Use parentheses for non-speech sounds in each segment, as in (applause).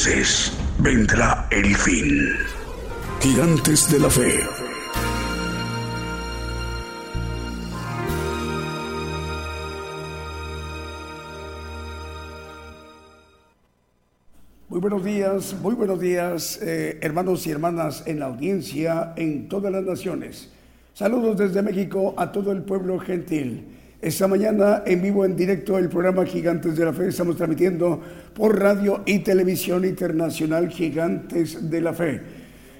Entonces vendrá el fin. Gigantes de la Fe. Muy buenos días, muy buenos días, eh, hermanos y hermanas en la audiencia en todas las naciones. Saludos desde México a todo el pueblo gentil. Esta mañana en vivo, en directo, el programa Gigantes de la Fe. Estamos transmitiendo por radio y televisión internacional Gigantes de la Fe.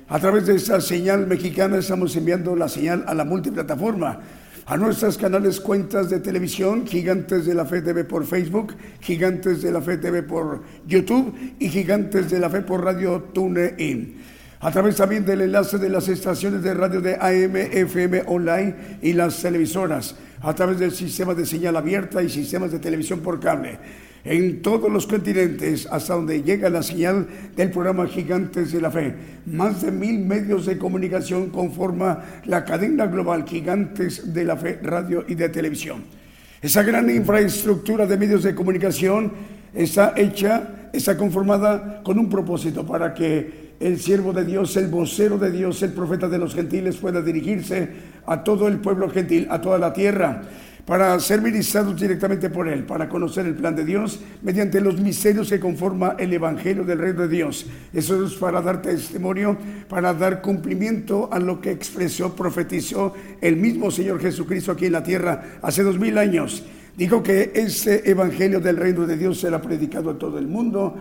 A través de esta señal mexicana estamos enviando la señal a la multiplataforma, a nuestras canales cuentas de televisión, Gigantes de la Fe TV por Facebook, Gigantes de la Fe TV por YouTube y Gigantes de la Fe por Radio TuneIn a través también del enlace de las estaciones de radio de AM, FM online y las televisoras, a través del sistema de señal abierta y sistemas de televisión por cable. En todos los continentes, hasta donde llega la señal del programa Gigantes de la Fe. Más de mil medios de comunicación conforma la cadena global Gigantes de la Fe, radio y de televisión. Esa gran infraestructura de medios de comunicación está hecha, está conformada con un propósito para que el siervo de Dios, el vocero de Dios, el profeta de los gentiles pueda dirigirse a todo el pueblo gentil, a toda la tierra, para ser ministrados directamente por Él, para conocer el plan de Dios mediante los misterios que conforma el Evangelio del Reino de Dios. Eso es para dar testimonio, para dar cumplimiento a lo que expresó, profetizó el mismo Señor Jesucristo aquí en la tierra hace dos mil años. Dijo que ese Evangelio del Reino de Dios será predicado a todo el mundo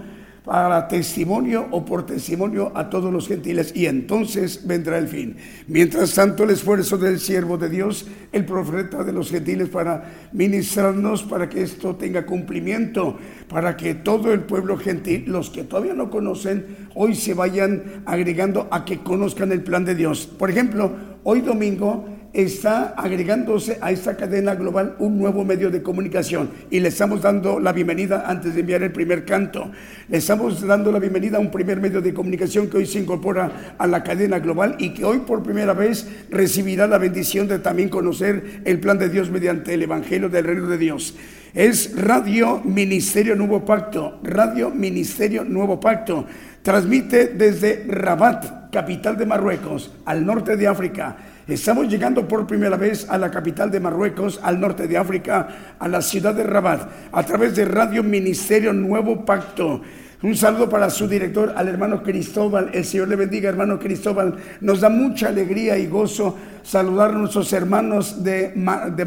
para testimonio o por testimonio a todos los gentiles y entonces vendrá el fin. Mientras tanto el esfuerzo del siervo de Dios, el profeta de los gentiles para ministrarnos, para que esto tenga cumplimiento, para que todo el pueblo gentil, los que todavía no conocen, hoy se vayan agregando a que conozcan el plan de Dios. Por ejemplo, hoy domingo está agregándose a esta cadena global un nuevo medio de comunicación y le estamos dando la bienvenida antes de enviar el primer canto. Le estamos dando la bienvenida a un primer medio de comunicación que hoy se incorpora a la cadena global y que hoy por primera vez recibirá la bendición de también conocer el plan de Dios mediante el Evangelio del Reino de Dios. Es Radio Ministerio Nuevo Pacto, Radio Ministerio Nuevo Pacto. Transmite desde Rabat, capital de Marruecos, al norte de África Estamos llegando por primera vez a la capital de Marruecos, al norte de África, a la ciudad de Rabat, a través de Radio Ministerio Nuevo Pacto. Un saludo para su director, al hermano Cristóbal. El Señor le bendiga, hermano Cristóbal. Nos da mucha alegría y gozo saludar a nuestros hermanos de,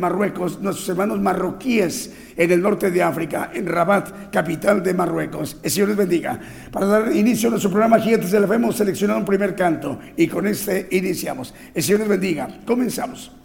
Marruecos, nuestros hermanos marroquíes en el norte de África, en Rabat, capital de Marruecos. El Señor les bendiga. Para dar inicio a nuestro programa Gigantes de la Fe, hemos seleccionado un primer canto y con este iniciamos. El Señor les bendiga. Comenzamos.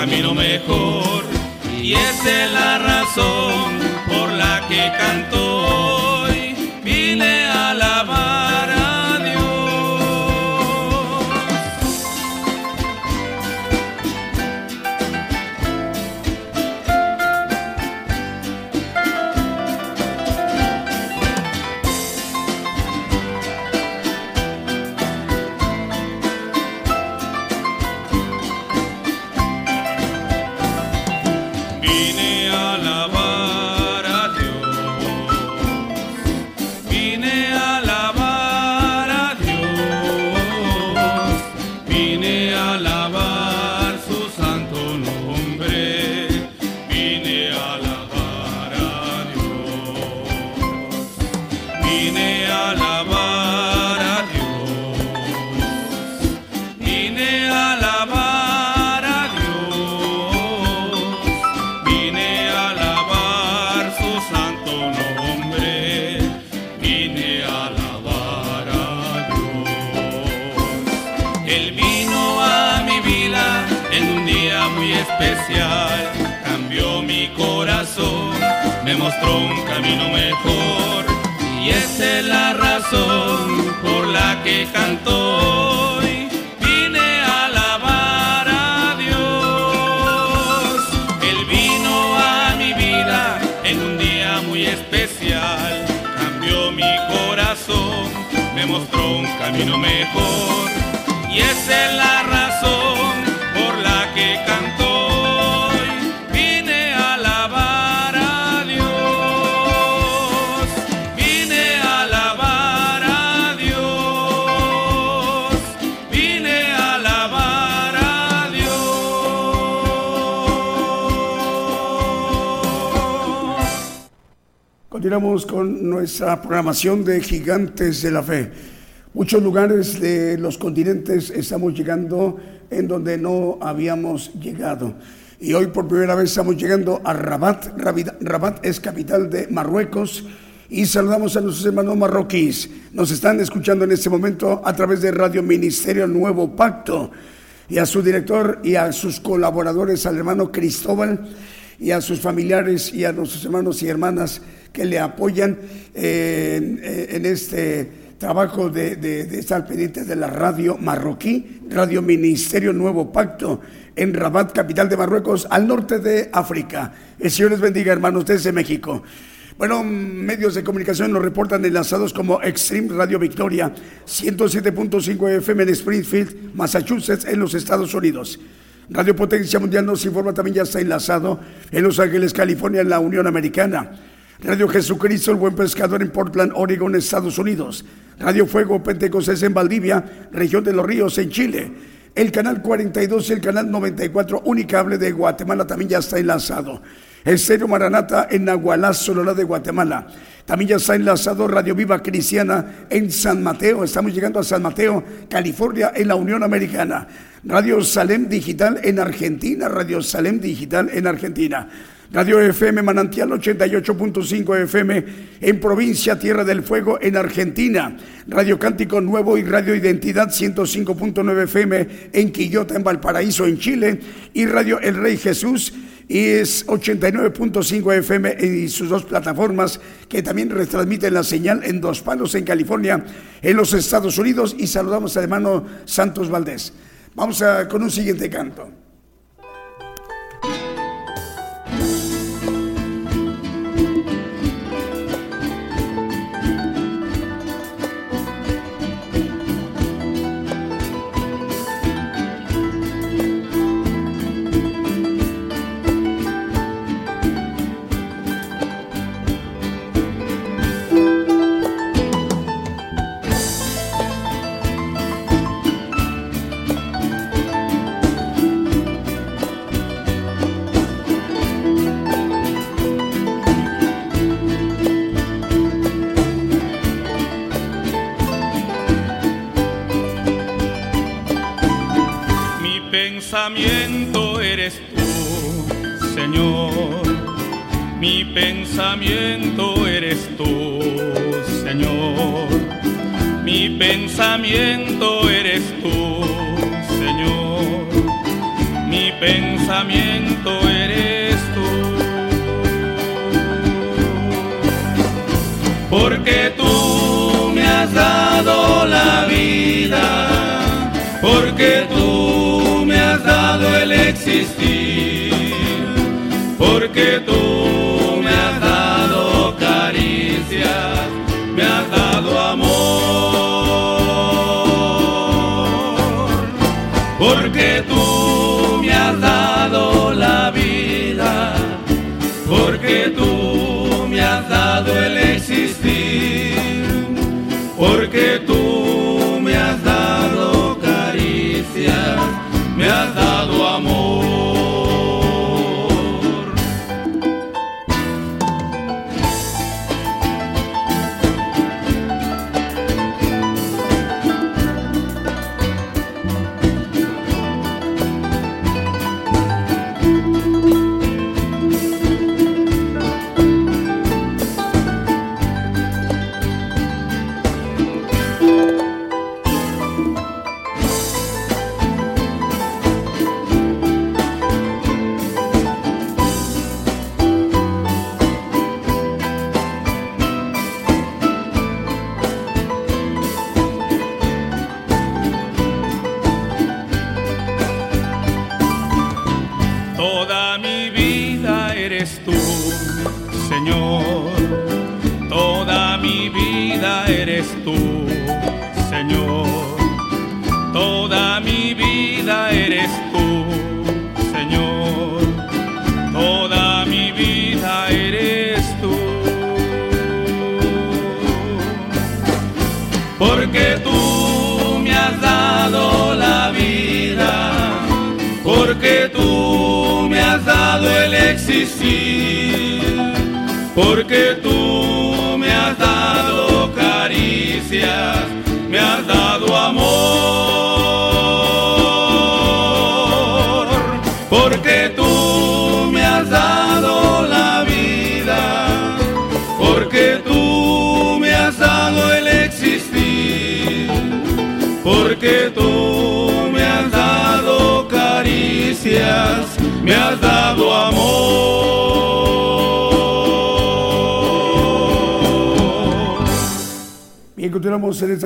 Camino mejor. Y esa es la razón por la que canto me mostró un camino mejor. Y esa es la razón Continuamos con nuestra programación de Gigantes de la Fe. Muchos lugares de los continentes estamos llegando en donde no habíamos llegado. Y hoy por primera vez estamos llegando a Rabat. Rabat, es capital de Marruecos. Y saludamos a nuestros hermanos marroquíes. Nos están escuchando en este momento a través de Radio Ministerio Nuevo Pacto. Y a su director y a sus colaboradores, al hermano Cristóbal y a sus familiares y a nuestros hermanos y hermanas que le apoyan eh, en, en este trabajo de, de, de, estar pendiente de la radio marroquí, Radio Ministerio Nuevo Pacto, en Rabat, capital de Marruecos, al norte de África. El Señor les bendiga, hermanos, desde México. Bueno, medios de comunicación nos reportan enlazados como Extreme Radio Victoria, 107.5 FM en Springfield, Massachusetts, en los Estados Unidos. Radio Potencia Mundial nos informa también ya está enlazado en Los Ángeles, California, en la Unión Americana. Radio Jesucristo, el Buen Pescador en Portland, Oregon, Estados Unidos. Radio Fuego Pentecostés en Valdivia, región de los Ríos, en Chile. El canal 42 y el canal 94 Unicable de Guatemala también ya está enlazado. Estéreo Maranata en Nahualá, Sonora de Guatemala. También ya está enlazado Radio Viva Cristiana en San Mateo. Estamos llegando a San Mateo, California, en la Unión Americana. Radio Salem Digital en Argentina. Radio Salem Digital en Argentina. Radio FM Manantial 88.5 FM en provincia Tierra del Fuego en Argentina. Radio Cántico Nuevo y Radio Identidad 105.9 FM en Quillota en Valparaíso en Chile. Y Radio El Rey Jesús y es 89.5 FM y sus dos plataformas que también retransmiten la señal en Dos Palos en California, en los Estados Unidos y saludamos al hermano Santos Valdés. Vamos con un siguiente canto. Pensamiento eres tú, Señor. Mi pensamiento porque tú me has dado la vida, porque tú me has dado el existir, porque tú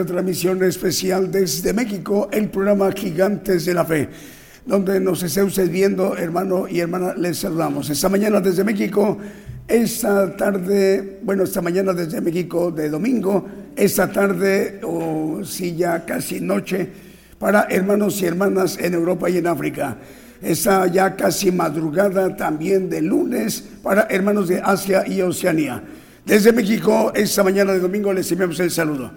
transmisión especial desde México, el programa Gigantes de la Fe, donde nos esté usted viendo, hermano y hermana, les saludamos. Esta mañana desde México, esta tarde, bueno, esta mañana desde México de domingo, esta tarde, o sí, ya casi noche, para hermanos y hermanas en Europa y en África. Esta ya casi madrugada también de lunes para hermanos de Asia y Oceanía. Desde México, esta mañana de domingo les enviamos el saludo.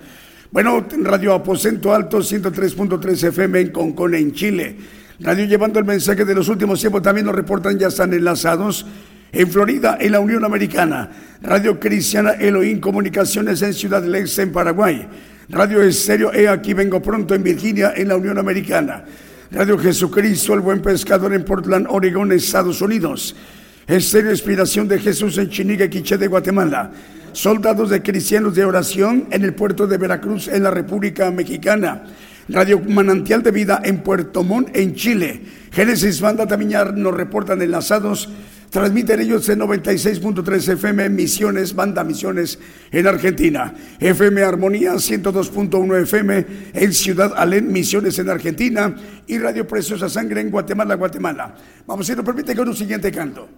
Bueno, Radio Aposento Alto 103.3 FM en Concón, en Chile. Radio llevando el mensaje de los últimos tiempos también nos reportan, ya están enlazados. En Florida, en la Unión Americana. Radio Cristiana Elohim Comunicaciones en Ciudad del Este, en Paraguay. Radio Estéreo E Aquí Vengo Pronto en Virginia, en la Unión Americana. Radio Jesucristo, el Buen Pescador en Portland, Oregón, Estados Unidos. Estéreo Inspiración de Jesús en Chinique, Quiché de Guatemala. Soldados de Cristianos de Oración en el puerto de Veracruz, en la República Mexicana. Radio Manantial de Vida en Puerto Montt, en Chile. Génesis Banda también nos reportan enlazados. Transmiten ellos en 96.3 FM Misiones, Banda Misiones en Argentina. FM Armonía 102.1 FM en Ciudad Alén, Misiones en Argentina. Y Radio Preciosa Sangre en Guatemala, Guatemala. Vamos, si nos permite, con un siguiente canto.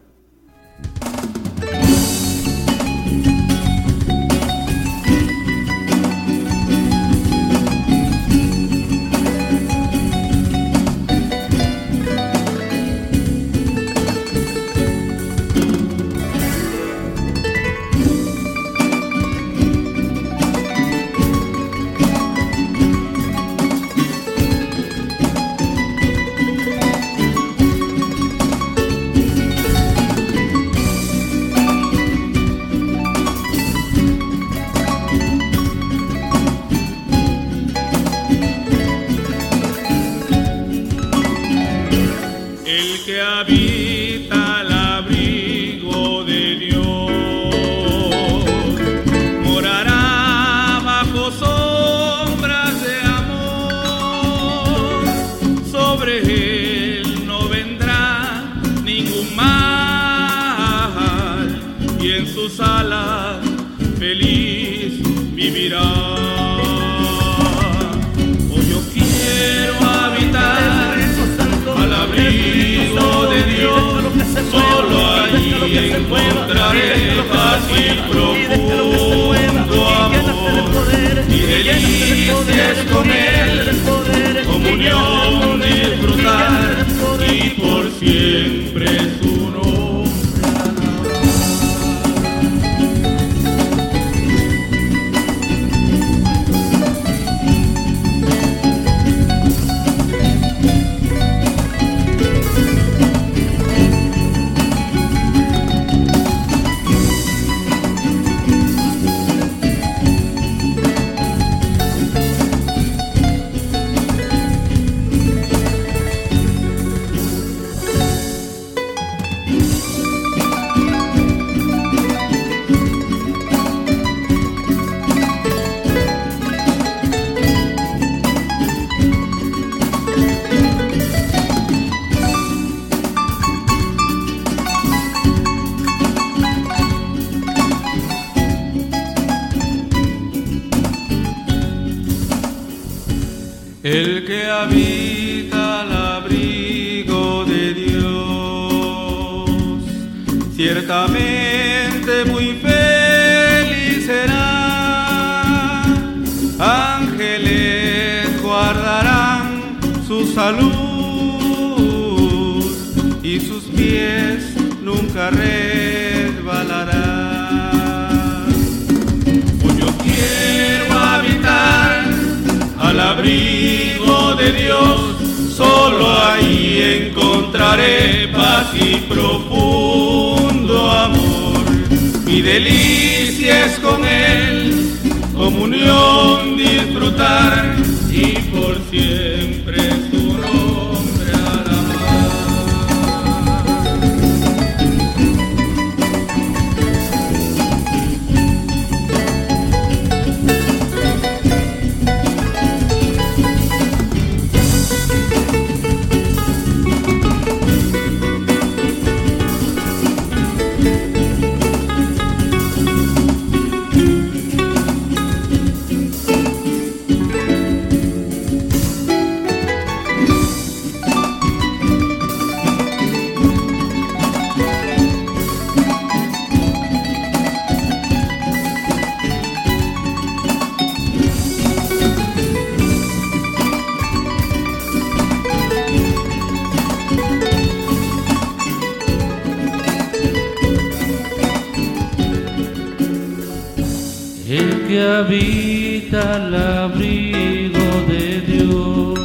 que habita el abrigo de Dios,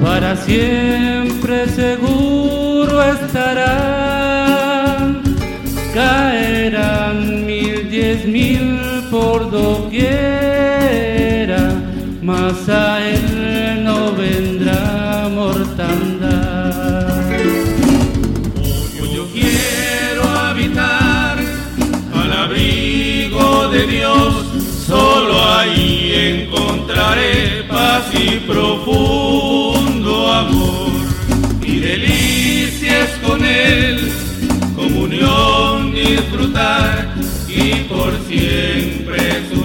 para siempre seguro estará, caerán mil, diez mil por doquiera, mas a él Solo ahí encontraré paz y profundo amor. Mi delicia es con Él, comunión disfrutar y por siempre su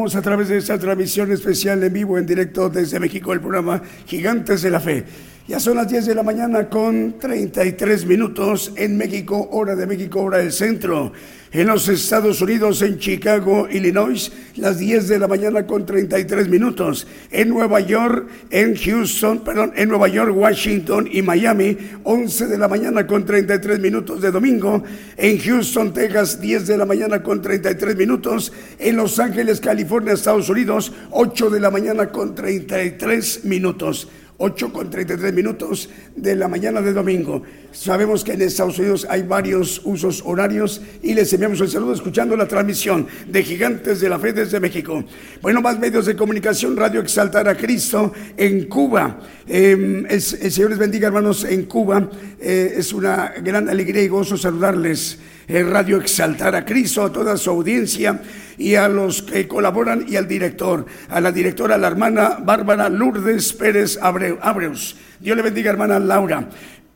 A través de esta transmisión especial en vivo, en directo desde México, el programa Gigantes de la Fe. Ya son las 10 de la mañana con 33 minutos en México, hora de México, hora del centro. En los Estados Unidos, en Chicago, Illinois, las 10 de la mañana con 33 minutos. En Nueva York, en Houston, perdón, en Nueva York, Washington y Miami, 11 de la mañana con 33 minutos de domingo. En Houston, Texas, 10 de la mañana con 33 minutos. En Los Ángeles, California, Estados Unidos, 8 de la mañana con 33 minutos. 8 con 33 minutos de la mañana de domingo. Sabemos que en Estados Unidos hay varios usos horarios y les enviamos un saludo escuchando la transmisión de Gigantes de la Fe desde México. Bueno, más medios de comunicación, Radio Exaltar a Cristo en Cuba. Eh, el Señor les bendiga, hermanos, en Cuba. Eh, es una gran alegría y gozo saludarles. Radio Exaltar a Cristo, a toda su audiencia y a los que colaboran y al director, a la directora, la hermana Bárbara Lourdes Pérez Abreus. Dios le bendiga, hermana Laura.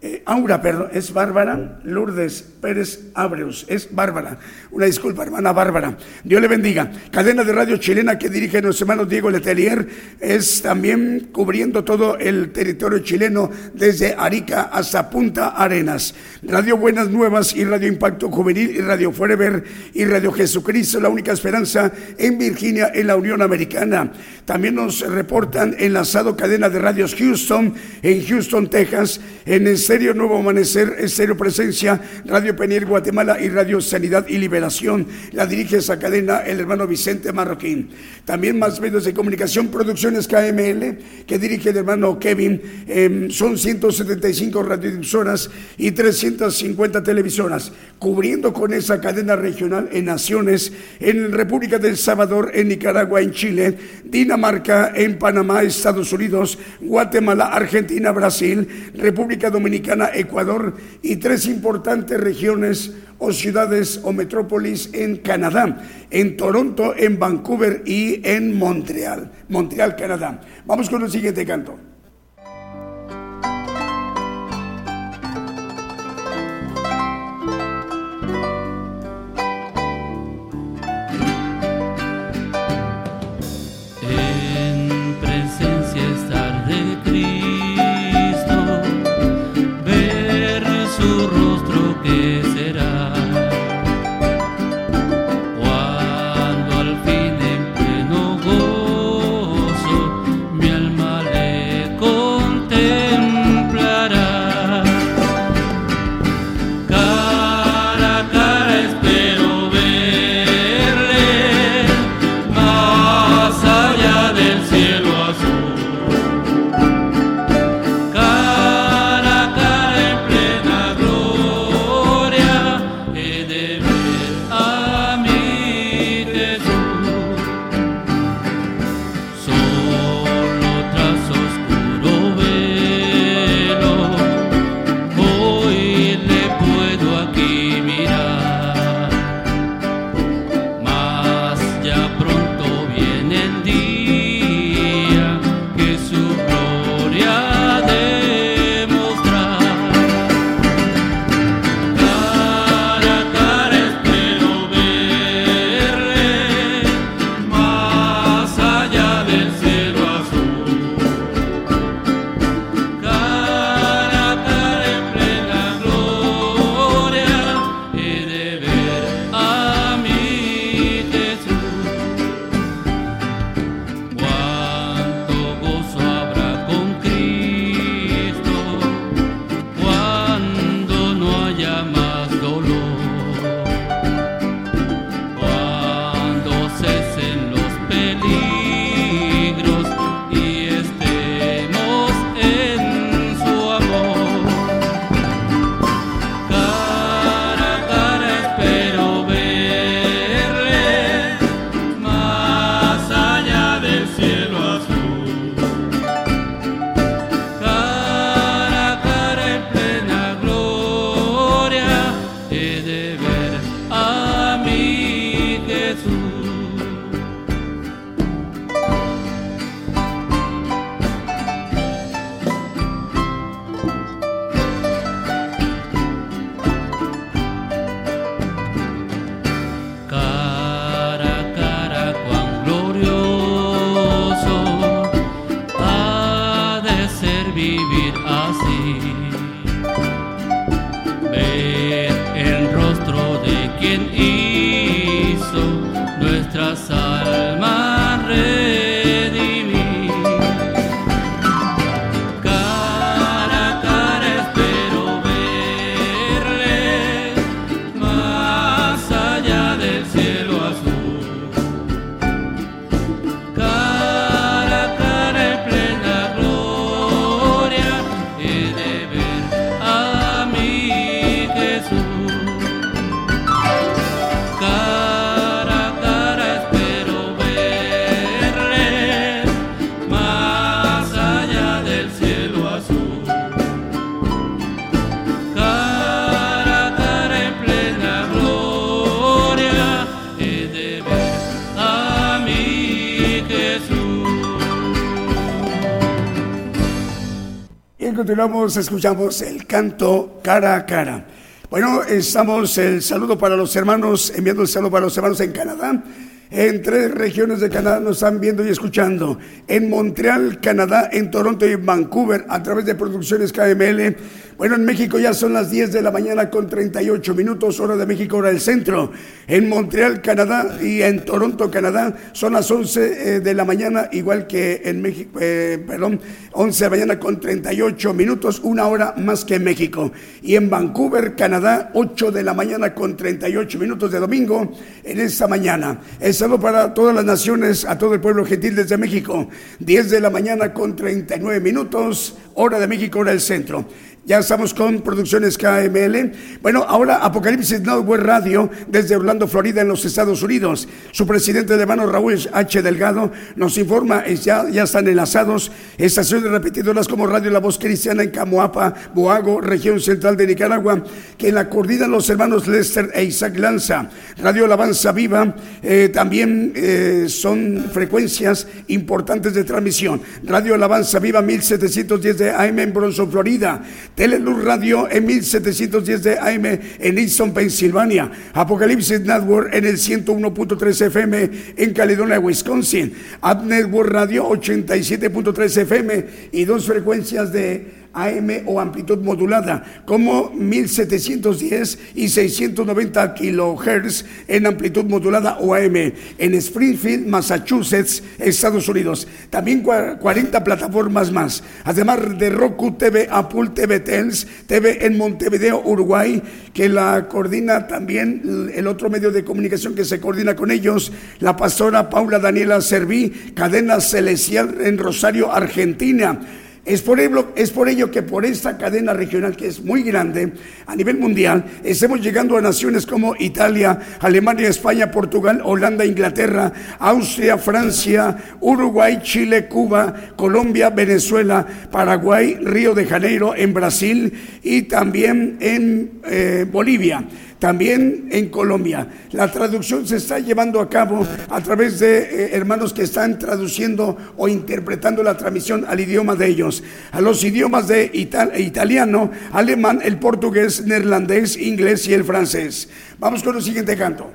Eh, Aura, perdón, es Bárbara Lourdes Pérez Abreus, es Bárbara. Una disculpa, hermana Bárbara. Dios le bendiga. Cadena de radio chilena que dirige nuestro hermano Diego Letelier es también cubriendo todo el territorio chileno desde Arica hasta Punta Arenas. Radio Buenas Nuevas y Radio Impacto Juvenil y Radio Forever y Radio Jesucristo, la única esperanza en Virginia, en la Unión Americana. También nos reportan enlazado cadena de radios Houston, en Houston, Texas, en el Estéreo Nuevo Amanecer, Estéreo Presencia, Radio Peniel Guatemala y Radio Sanidad y Liberación. La dirige esa cadena el hermano Vicente Marroquín. También más medios de comunicación, Producciones KML, que dirige el hermano Kevin. Em, son 175 radiodifusoras y 350 televisoras, cubriendo con esa cadena regional en naciones, en República del Salvador, en Nicaragua, en Chile, Dinamarca, en Panamá, Estados Unidos, Guatemala, Argentina, Brasil, República Dominicana, Ecuador y tres importantes regiones o ciudades o metrópolis en Canadá, en Toronto, en Vancouver y en Montreal, Montreal, Canadá. Vamos con el siguiente canto. Continuamos, escuchamos el canto cara a cara. Bueno, estamos el saludo para los hermanos, enviando el saludo para los hermanos en Canadá. En tres regiones de Canadá nos están viendo y escuchando. En Montreal, Canadá, en Toronto y Vancouver a través de Producciones KML. Bueno, en México ya son las 10 de la mañana con 38 minutos, hora de México, hora del centro. En Montreal, Canadá y en Toronto, Canadá son las 11 eh, de la mañana, igual que en México, eh, perdón, 11 de la mañana con 38 minutos, una hora más que en México. Y en Vancouver, Canadá, 8 de la mañana con 38 minutos de domingo en esta mañana. El saludo para todas las naciones, a todo el pueblo gentil desde México. 10 de la mañana con 39 minutos, hora de México, hora del centro. Ya estamos con Producciones KML. Bueno, ahora Apocalipsis Network Radio desde Orlando, Florida, en los Estados Unidos. Su presidente de hermano Raúl H. Delgado nos informa, ya, ya están enlazados estaciones repetidoras como Radio La Voz Cristiana en Camoapa, Boago, región central de Nicaragua, que la coordinan los hermanos Lester e Isaac Lanza. Radio Alabanza Viva eh, también eh, son frecuencias importantes de transmisión. Radio Alabanza Viva 1710 de AM en Bronson, Florida. Teleluz Radio en 1710 de AM en Easton, Pensilvania. Apocalipsis Network en el 101.3 FM en Caledonia, Wisconsin. App Network Radio 87.3 FM y dos frecuencias de AM o amplitud modulada, como 1710 y 690 kilohertz en amplitud modulada o AM en Springfield, Massachusetts, Estados Unidos. También 40 plataformas más, además de Roku TV, Apple TV, Tels, TV en Montevideo, Uruguay, que la coordina también el otro medio de comunicación que se coordina con ellos, la pastora Paula Daniela Serví, Cadena Celestial en Rosario, Argentina. Es por, ello, que por esta cadena regional que es muy grande a nivel mundial, estamos llegando a naciones como Italia, Alemania, España, Portugal, Holanda, Inglaterra, Austria, Francia, Uruguay, Chile, Cuba, Colombia, Venezuela, Paraguay, Río de Janeiro, en Brasil y también en eh, Bolivia también en Colombia. La traducción se está llevando a cabo a través de eh, hermanos que están traduciendo o interpretando la transmisión al idioma de ellos, a los idiomas de ital italiano, alemán, el portugués, neerlandés, inglés y el francés. Vamos con el siguiente canto.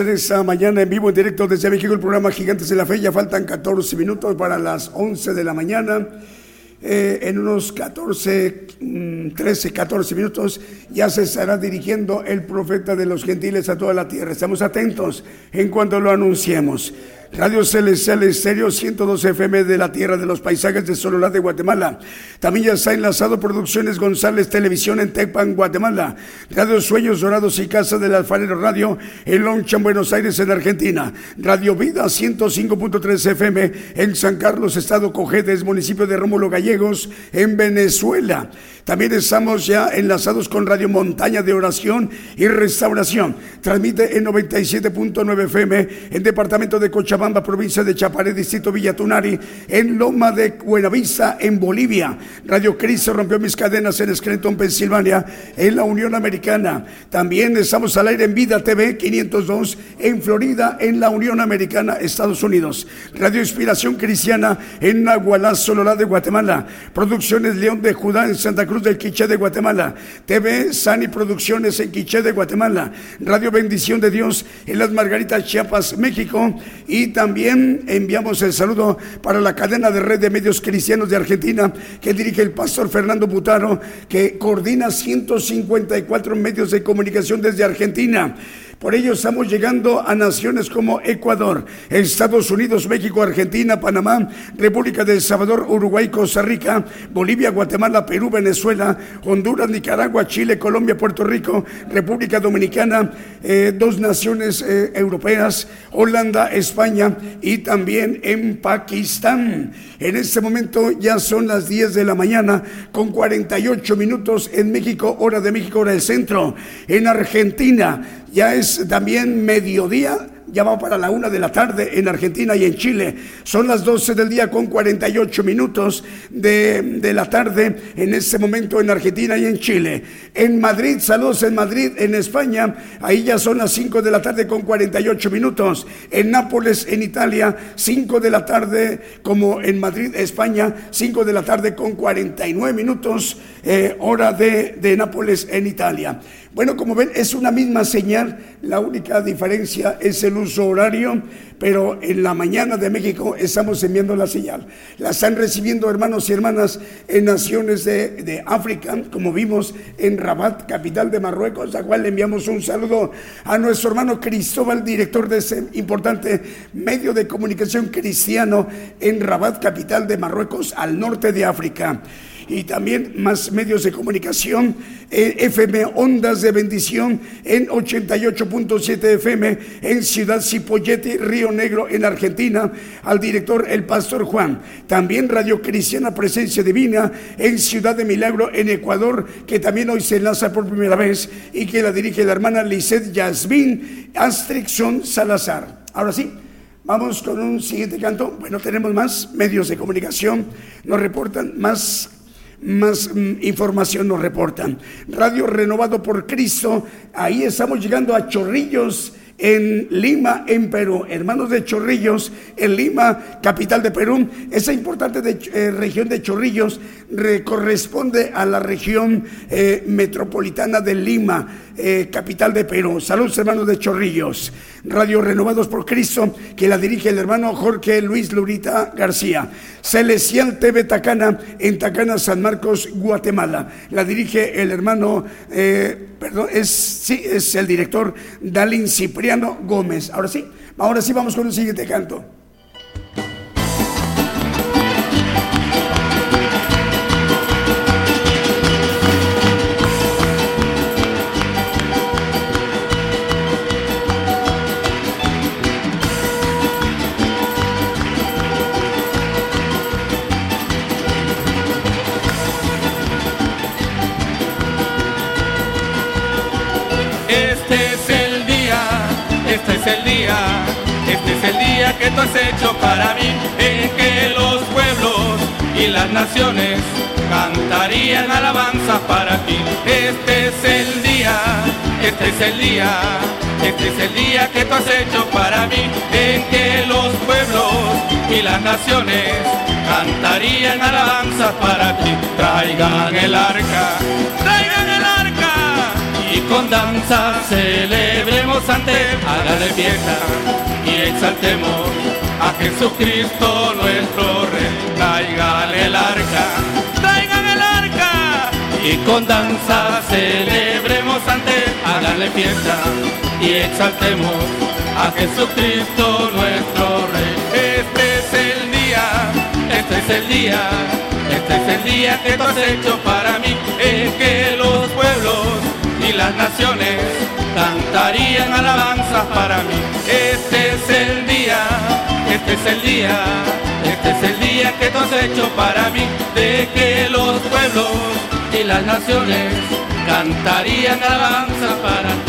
En esta mañana en vivo, en directo desde México, el programa Gigantes de la Fe. Ya faltan 14 minutos para las 11 de la mañana. Eh, en unos 14, mm, 13, 14 minutos ya se estará dirigiendo el profeta de los gentiles a toda la tierra. Estamos atentos en cuanto lo anunciemos. Radio Celestial Estéreo 112 FM de la Tierra de los Paisajes de Sololá de Guatemala. También ya está enlazado Producciones González Televisión en Tecpan, Guatemala. Radio Sueños Dorados y Casa del Alfarero Radio en Loncha, en Buenos Aires, en Argentina. Radio Vida 105.3 FM en San Carlos, Estado Cojedes, municipio de Rómulo Gallegos, en Venezuela. También estamos ya enlazados con Radio Montaña de Oración y Restauración. Transmite en 97.9 FM en Departamento de Cochabamba, provincia de Chaparé, Distrito Villatunari, en Loma de Buenavista, en Bolivia. Radio Cristo rompió mis cadenas en Scranton, Pensilvania, en la Unión Americana. También estamos al aire en Vida TV 502 en Florida, en la Unión Americana, Estados Unidos. Radio Inspiración Cristiana en Nahualá, Sololá de Guatemala. Producciones León de Judá en Santa Cruz del Quiché de Guatemala. TV Sani Producciones en Quiché de Guatemala. Radio Bendición de Dios en Las Margaritas, Chiapas, México. Y también enviamos el saludo para la cadena de red de medios cristianos de Argentina que dirige el pastor Fernando Butaro, que coordina 154 medios de comunicación desde Argentina. Por ello estamos llegando a naciones como Ecuador, Estados Unidos, México, Argentina, Panamá, República de El Salvador, Uruguay, Costa Rica, Bolivia, Guatemala, Perú, Venezuela, Honduras, Nicaragua, Chile, Colombia, Puerto Rico, República Dominicana, eh, dos naciones eh, europeas, Holanda, España y también en Pakistán. En este momento ya son las 10 de la mañana con 48 minutos en México, hora de México, hora del centro. En Argentina Ya es también mediodía ya va para la una de la tarde en Argentina y en Chile. Son las 12 del día con 48 minutos de, de, la tarde en este momento en Argentina y en Chile. En Madrid, saludos en Madrid, en España, ahí ya son las 5 de la tarde con 48 minutos. En Nápoles, en Italia, 5 de la tarde, como en Madrid, España, 5 de la tarde con 49 minutos, eh, hora de, de Nápoles, en Italia. Bueno, como ven, es una misma señal, la única diferencia es el uso horario, pero en la mañana de México estamos enviando la señal. La están recibiendo hermanos y hermanas en naciones de, de África, como vimos en Rabat, capital de Marruecos, a cual le enviamos un saludo a nuestro hermano Cristóbal, director de ese importante medio de comunicación cristiano en Rabat, capital de Marruecos, al norte de África y también más medios de comunicación, FM Ondas de Bendición en 88.7 FM en Ciudad Cipollete, Río Negro en Argentina, al director el Pastor Juan. También Radio Cristiana Presencia Divina en Ciudad de Milagro en Ecuador, que también hoy se enlaza por primera vez y que la dirige la hermana Lisette Yasmin Astrixon Salazar. Ahora sí. Vamos con un siguiente canto. Bueno, tenemos más medios de comunicación. Nos reportan más más mm, información nos reportan. Radio Renovado por Cristo, ahí estamos llegando a Chorrillos en Lima, en Perú. Hermanos de Chorrillos, en Lima, capital de Perú. Esa importante eh, región de Chorrillos corresponde a la región eh, metropolitana de Lima, eh, capital de Perú. Saludos, hermanos de Chorrillos. Radio Renovados por Cristo, que la dirige el hermano Jorge Luis Lurita García. Celestial TV Tacana, en Tacana, San Marcos, Guatemala. La dirige el hermano, perdón, es, sí, es el director Dalin Cipriano Gómez. Ahora sí, ahora sí vamos con un siguiente canto. Hecho para mí, en que los pueblos y las naciones cantarían alabanza para ti. Este es el día, este es el día, este es el día que tú has hecho para mí, en que los pueblos y las naciones cantarían alabanza para ti. Traigan el arca, traigan el arca y con danza celebremos ante hágale fiesta y exaltemos a Jesucristo nuestro Rey. Traigan el arca, traigan el arca y con danza celebremos ante él, hágale fiesta y exaltemos a Jesucristo nuestro Rey. Este es el día, este es el día, este es el día que tú has hecho para mí, en que los pueblos y las naciones cantarían alabanzas para mí. Este es el día, este es el día, este es el día que tú has hecho para mí, de que los pueblos y las naciones cantarían alabanzas para ti.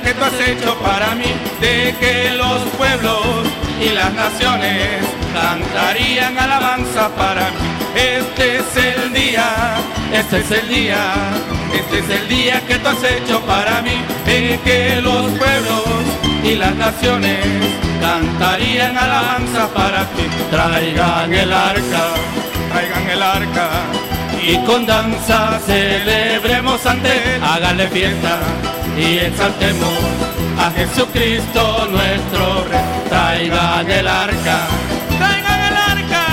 Que tú has hecho para mí, de que los pueblos y las naciones cantarían alabanza para mí. Este es el día, este es el día, este es el día que tú has hecho para mí, de que los pueblos y las naciones cantarían alabanza para ti. Traigan el arca, traigan el arca y con danza celebremos ante él, háganle fiesta y exaltemos a Jesucristo nuestro Rey. Traigan el arca, traigan el arca.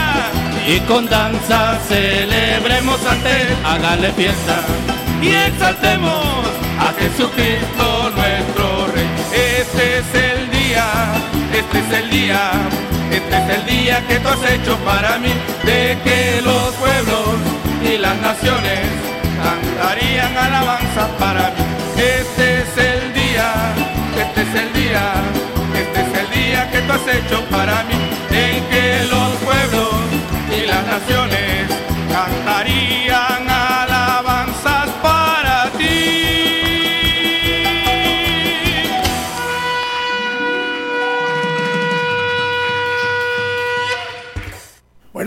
Y con danza celebremos ante él, háganle fiesta y exaltemos a Jesucristo nuestro Rey. Este es el día, este es el día, este es el día que tú has hecho para mí, de que los pueblos y las naciones cantarían alabanzas para mí. Este es el día, este es el día, este es el día que tú has hecho para mí, en que los pueblos y las naciones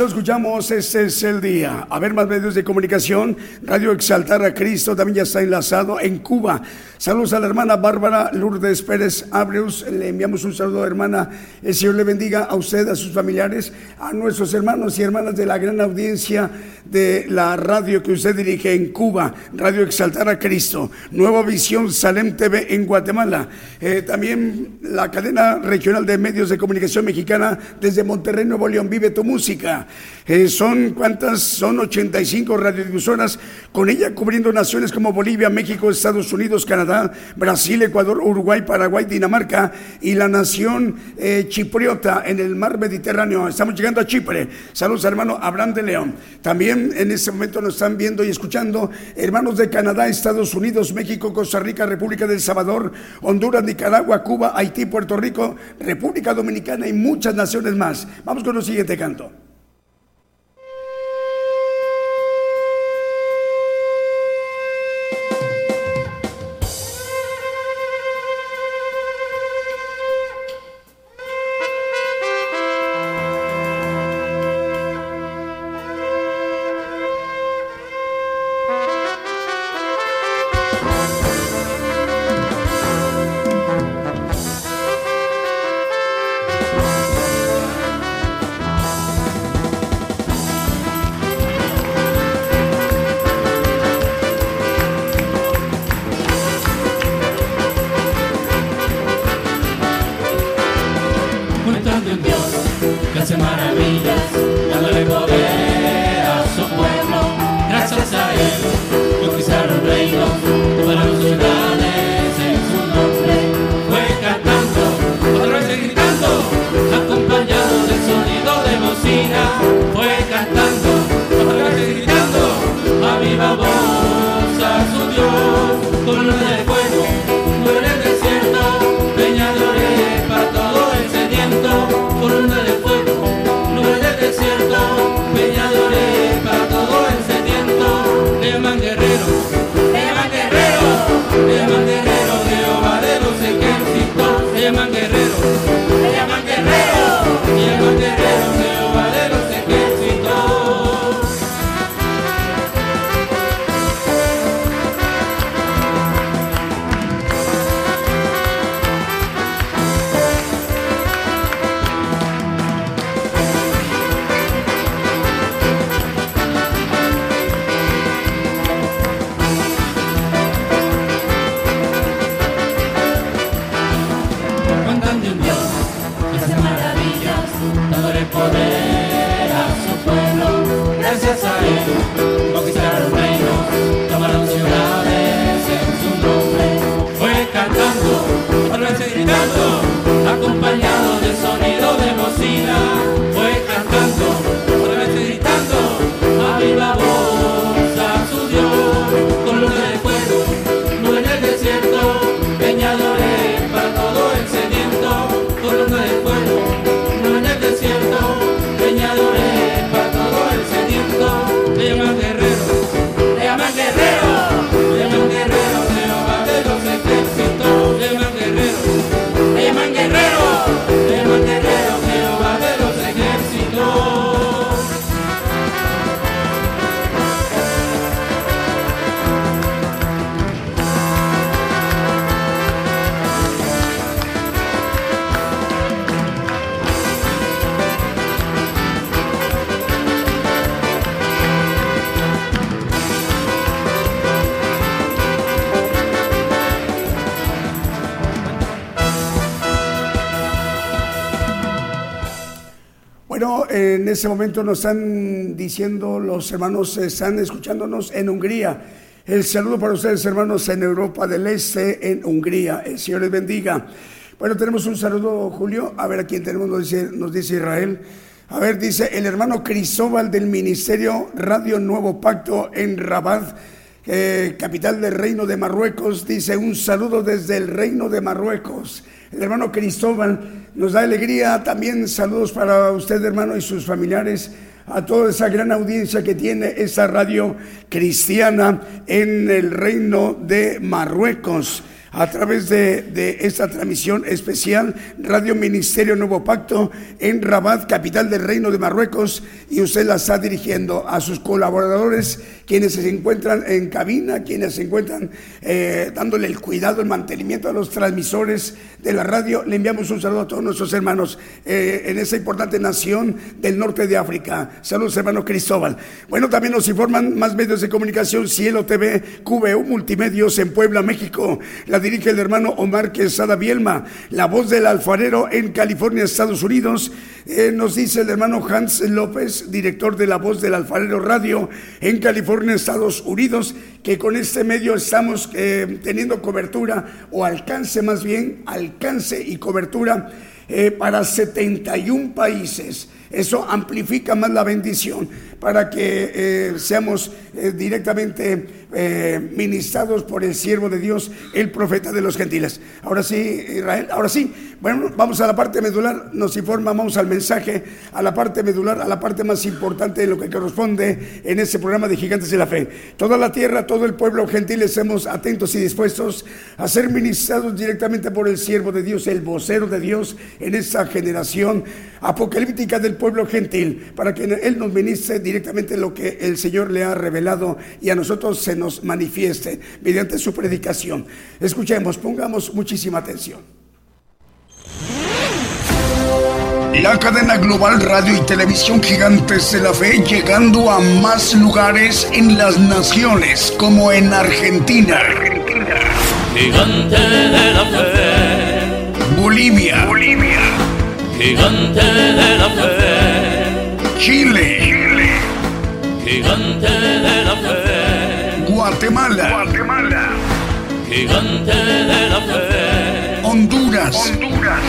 Escuchamos, este es el día. A ver, más medios de comunicación. Radio Exaltar a Cristo también ya está enlazado en Cuba. Saludos a la hermana Bárbara Lourdes Pérez Abreus. Le enviamos un saludo, hermana. El Señor le bendiga a usted, a sus familiares, a nuestros hermanos y hermanas de la gran audiencia de la radio que usted dirige en Cuba. Radio Exaltar a Cristo. Nueva Visión Salem TV en Guatemala. Eh, también la cadena regional de medios de comunicación mexicana desde Monterrey, Nuevo León. Vive tu música. Eh, son cuántas, son 85 radiodifusoras, con ella cubriendo naciones como Bolivia, México, Estados Unidos, Canadá, Brasil, Ecuador, Uruguay, Paraguay, Dinamarca y la nación eh, chipriota en el mar Mediterráneo. Estamos llegando a Chipre. Saludos, hermano Abraham de León. También en este momento nos están viendo y escuchando hermanos de Canadá, Estados Unidos, México, Costa Rica, República del Salvador, Honduras, Nicaragua, Cuba, Haití, Puerto Rico, República Dominicana y muchas naciones más. Vamos con el siguiente canto. Ese momento nos están diciendo los hermanos, están escuchándonos en Hungría. El saludo para ustedes, hermanos, en Europa del Este, en Hungría. El Señor les bendiga. Bueno, tenemos un saludo, Julio. A ver a quién tenemos, nos dice, nos dice Israel. A ver, dice el hermano Cristóbal del Ministerio Radio Nuevo Pacto en Rabat, eh, capital del Reino de Marruecos. Dice un saludo desde el Reino de Marruecos. El hermano Cristóbal nos da alegría. También saludos para usted, hermano, y sus familiares a toda esa gran audiencia que tiene esa radio cristiana en el reino de Marruecos a través de, esta transmisión especial Radio Ministerio Nuevo Pacto en Rabat, capital del Reino de Marruecos, y usted la está dirigiendo a sus colaboradores, quienes se encuentran en cabina, quienes se encuentran eh, dándole el cuidado, el mantenimiento a los transmisores de la radio. Le enviamos un saludo a todos nuestros hermanos eh, en esa importante nación del norte de África. Saludos, hermano Cristóbal. Bueno, también nos informan más medios de comunicación, Cielo TV, QVU Multimedios en Puebla, México. La dirige el hermano Omar Quesada Bielma, la voz del alfarero en California, Estados Unidos. Eh, nos dice el hermano Hans López, director de la voz del alfarero radio en California, Estados Unidos, que con este medio estamos eh, teniendo cobertura o alcance más bien, alcance y cobertura eh, para 71 países. Eso amplifica más la bendición para que seamos directamente eh, ministrados por el siervo de Dios, el profeta de los gentiles. Ahora sí, Israel, ahora sí. Bueno, vamos a la parte medular, nos informa, vamos al mensaje, a la parte medular, a la parte más importante de lo que corresponde en este programa de Gigantes de la Fe. Toda la tierra, todo el pueblo gentil, estemos atentos y dispuestos a ser ministrados directamente por el siervo de Dios, el vocero de Dios en esta generación apocalíptica del pueblo gentil, para que Él nos ministre directamente lo que el Señor le ha revelado y a nosotros se nos manifieste mediante su predicación. Escuchemos, pongamos muchísima atención. La cadena global radio y televisión gigantes de la fe llegando a más lugares en las naciones como en Argentina. Argentina. Gigante de la fe. Bolivia. Bolivia. Gigante de la fe. Chile. Gigante de la fe. Guatemala. Guatemala. Gigante de la fe. Honduras. Honduras.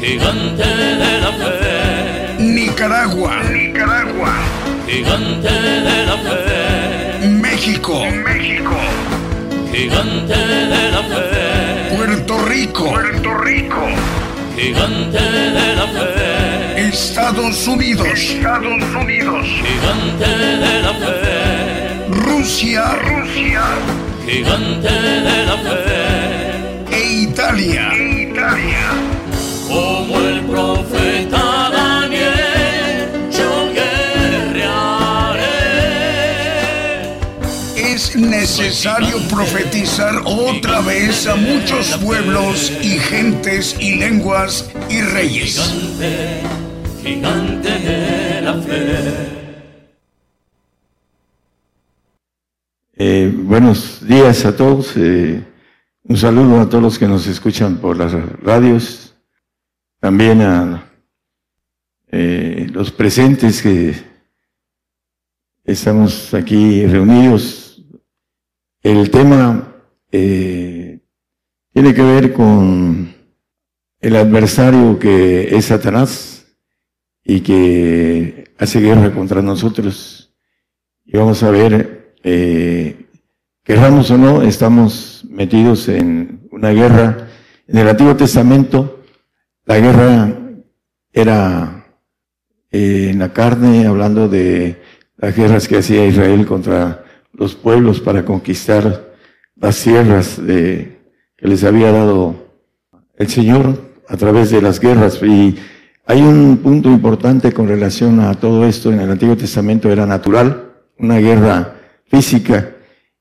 Gigante de la fe. Nicaragua. Nicaragua. Gigante de la fe. México. México. Gigante de la fe. Puerto Rico. Puerto Rico. Gigante de la fe. Estados Unidos. Estados Unidos. Gigante de la fe. Rusia, Rusia, gigante de la fe, e Italia, e Italia, como el profeta Daniel, yo guerrearé. Es necesario profetizar otra vez a muchos pueblos y gentes y lenguas y reyes. Gigante, gigante de la fe. Eh, buenos días a todos. Eh, un saludo a todos los que nos escuchan por las radios. También a eh, los presentes que estamos aquí reunidos. El tema tiene que ver con el adversario que es Satanás y que hace guerra contra nosotros. Y vamos a ver eh, querramos o no, estamos metidos en una guerra. En el Antiguo Testamento, la guerra era eh, en la carne, hablando de las guerras que hacía Israel contra los pueblos para conquistar las tierras de, que les había dado el Señor a través de las guerras. Y hay un punto importante con relación a todo esto. En el Antiguo Testamento era natural, una guerra física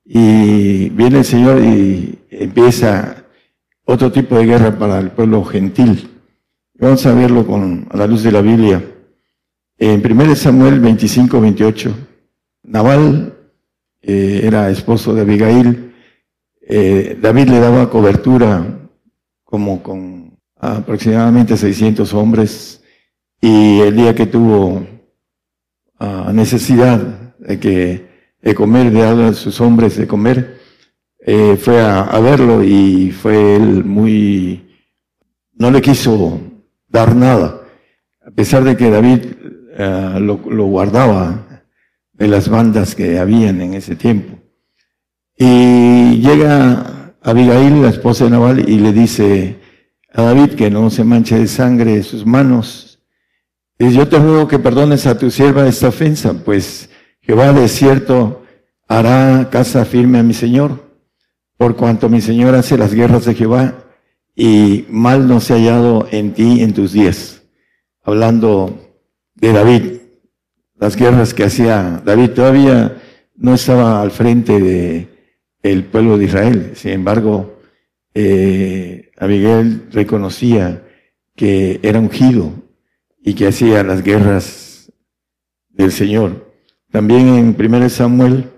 y viene el Señor y empieza otro tipo de guerra para el pueblo gentil. Vamos a verlo con, la luz de la Biblia. En 1 Samuel 25, 28, Naval eh, era esposo de Abigail. Eh, David le daba cobertura como con aproximadamente 600 hombres y el día que tuvo ah, necesidad de que de comer, de dar a sus hombres de comer, eh, fue a, verlo y fue muy, no le quiso dar nada, a pesar de que David eh, lo, guardaba de las bandas que habían en ese tiempo. Y llega Abigail, la esposa de Naval, y le dice a David que no se manche de sangre de sus manos. Y yo te ruego que perdones a tu sierva esta ofensa, pues Jehová de cierto hará casa firme a mi Señor, por cuanto mi Señor hace las guerras de Jehová y mal no se ha hallado en ti en tus días. Hablando de David, las guerras que hacía David, todavía no estaba al frente de el pueblo de Israel. Sin embargo, eh, Abigail reconocía que era ungido y que hacía las guerras del Señor. También en 1 Samuel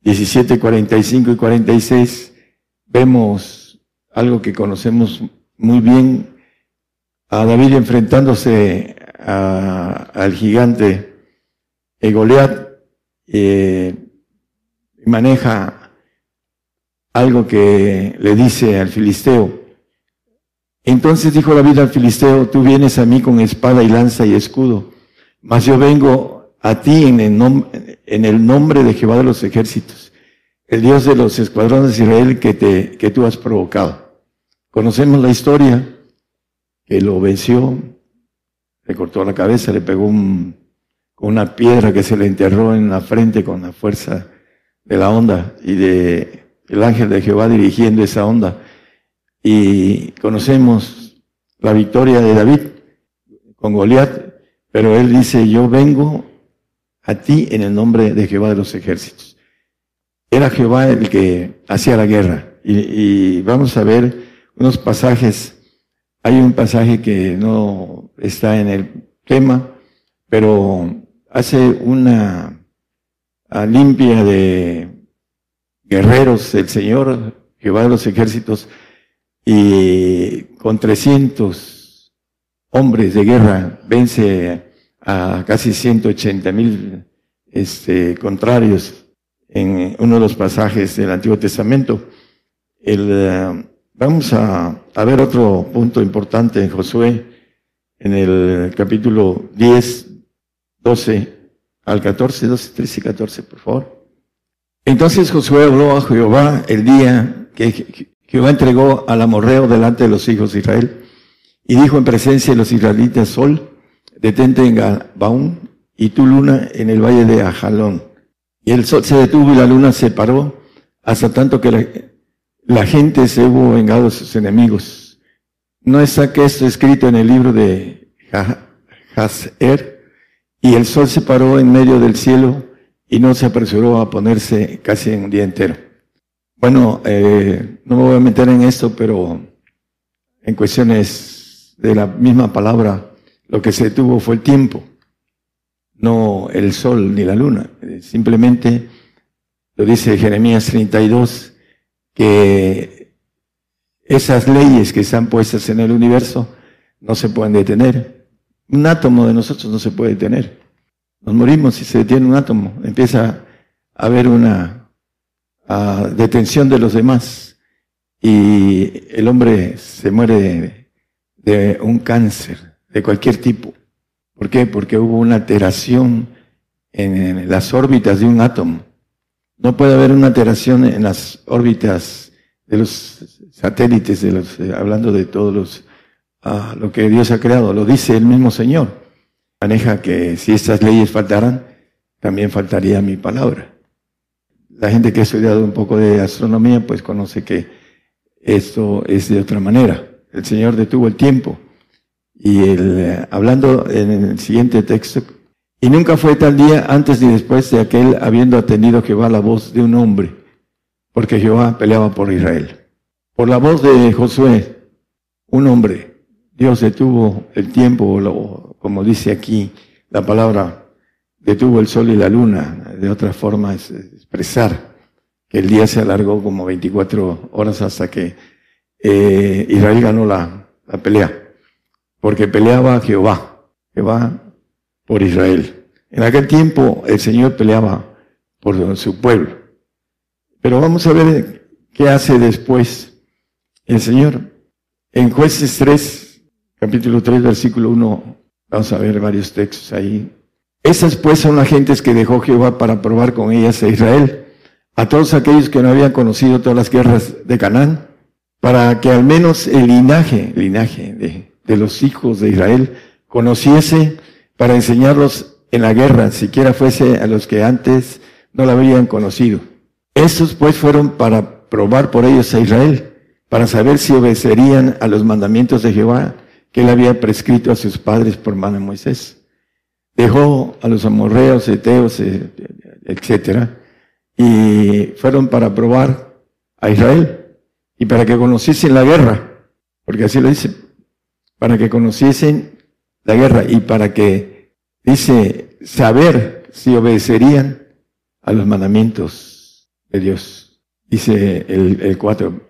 17, 45 y 46 vemos algo que conocemos muy bien a David enfrentándose al gigante Goliat eh, maneja algo que le dice al filisteo. Entonces dijo David al filisteo, tú vienes a mí con espada y lanza y escudo, mas yo vengo a ti en el, en el nombre de Jehová de los ejércitos, el Dios de los escuadrones de Israel que, te, que tú has provocado. Conocemos la historia, que lo venció, le cortó la cabeza, le pegó un, una piedra que se le enterró en la frente con la fuerza de la onda y de el ángel de Jehová dirigiendo esa onda. Y conocemos la victoria de David con Goliat, pero él dice, yo vengo a ti en el nombre de Jehová de los ejércitos. Era Jehová el que hacía la guerra. Y, y vamos a ver unos pasajes hay un pasaje que no está en el tema, pero hace una limpia de guerreros el Señor, Jehová de los ejércitos, y con 300 hombres de guerra vence a casi 180 mil este, contrarios en uno de los pasajes del Antiguo Testamento. El, eh, Vamos a, ver otro punto importante en Josué, en el capítulo 10, 12 al 14, 12, 13 y 14, por favor. Entonces Josué habló a Jehová el día que Jehová entregó al amorreo delante de los hijos de Israel y dijo en presencia de los israelitas, Sol, detente en Gabaón y tu luna en el valle de Ajalón. Y el sol se detuvo y la luna se paró hasta tanto que la, gente se hubo vengado de sus enemigos. ¿No está que esto escrito en el libro de Hazer? Y el sol se paró en medio del cielo y no se apresuró a ponerse casi un día entero. Bueno, eh, no me voy a meter en esto, pero en cuestiones de la misma palabra, lo que se detuvo fue el tiempo, no el sol ni la luna. Simplemente lo dice Jeremías 32, que esas leyes que están puestas en el universo no se pueden detener. Un átomo de nosotros no se puede detener. Nos morimos si se detiene un átomo. Empieza a haber una detención de los demás y el hombre se muere de un cáncer de cualquier tipo. ¿Por qué? Porque hubo una alteración en las órbitas de un átomo. No puede haber una alteración en las órbitas de los satélites, de los, eh, hablando de todos los, ah, lo que Dios ha creado. Lo dice el mismo Señor. Maneja que si estas leyes faltaran, también faltaría mi palabra. La gente que ha estudiado un poco de astronomía, pues conoce que esto es de otra manera. El Señor detuvo el tiempo. Y el, eh, hablando en el siguiente texto, y nunca fue tal día antes ni después de aquel habiendo atendido Jehová la voz de un hombre, porque Jehová peleaba por Israel. Por la voz de Josué, un hombre, Dios detuvo el tiempo, como dice aquí la palabra, detuvo el sol y la luna. De otra forma es expresar que el día se alargó como 24 horas hasta que eh, Israel ganó la, la pelea, porque peleaba Jehová. Jehová por Israel. En aquel tiempo el Señor peleaba por su pueblo. Pero vamos a ver qué hace después el Señor. En jueces 3, capítulo 3, versículo 1, vamos a ver varios textos ahí. Esas pues son las gentes que dejó Jehová para probar con ellas a Israel, a todos aquellos que no habían conocido todas las guerras de Canaán, para que al menos el linaje, linaje de, de los hijos de Israel conociese para enseñarlos en la guerra, siquiera fuese a los que antes no la habían conocido. Estos pues fueron para probar por ellos a Israel, para saber si obedecerían a los mandamientos de Jehová que él había prescrito a sus padres por mano de Moisés. Dejó a los amorreos, eteos, etcétera, y fueron para probar a Israel y para que conociesen la guerra, porque así lo dice, para que conociesen la guerra y para que, dice, saber si obedecerían a los mandamientos de Dios. Dice el, el 4,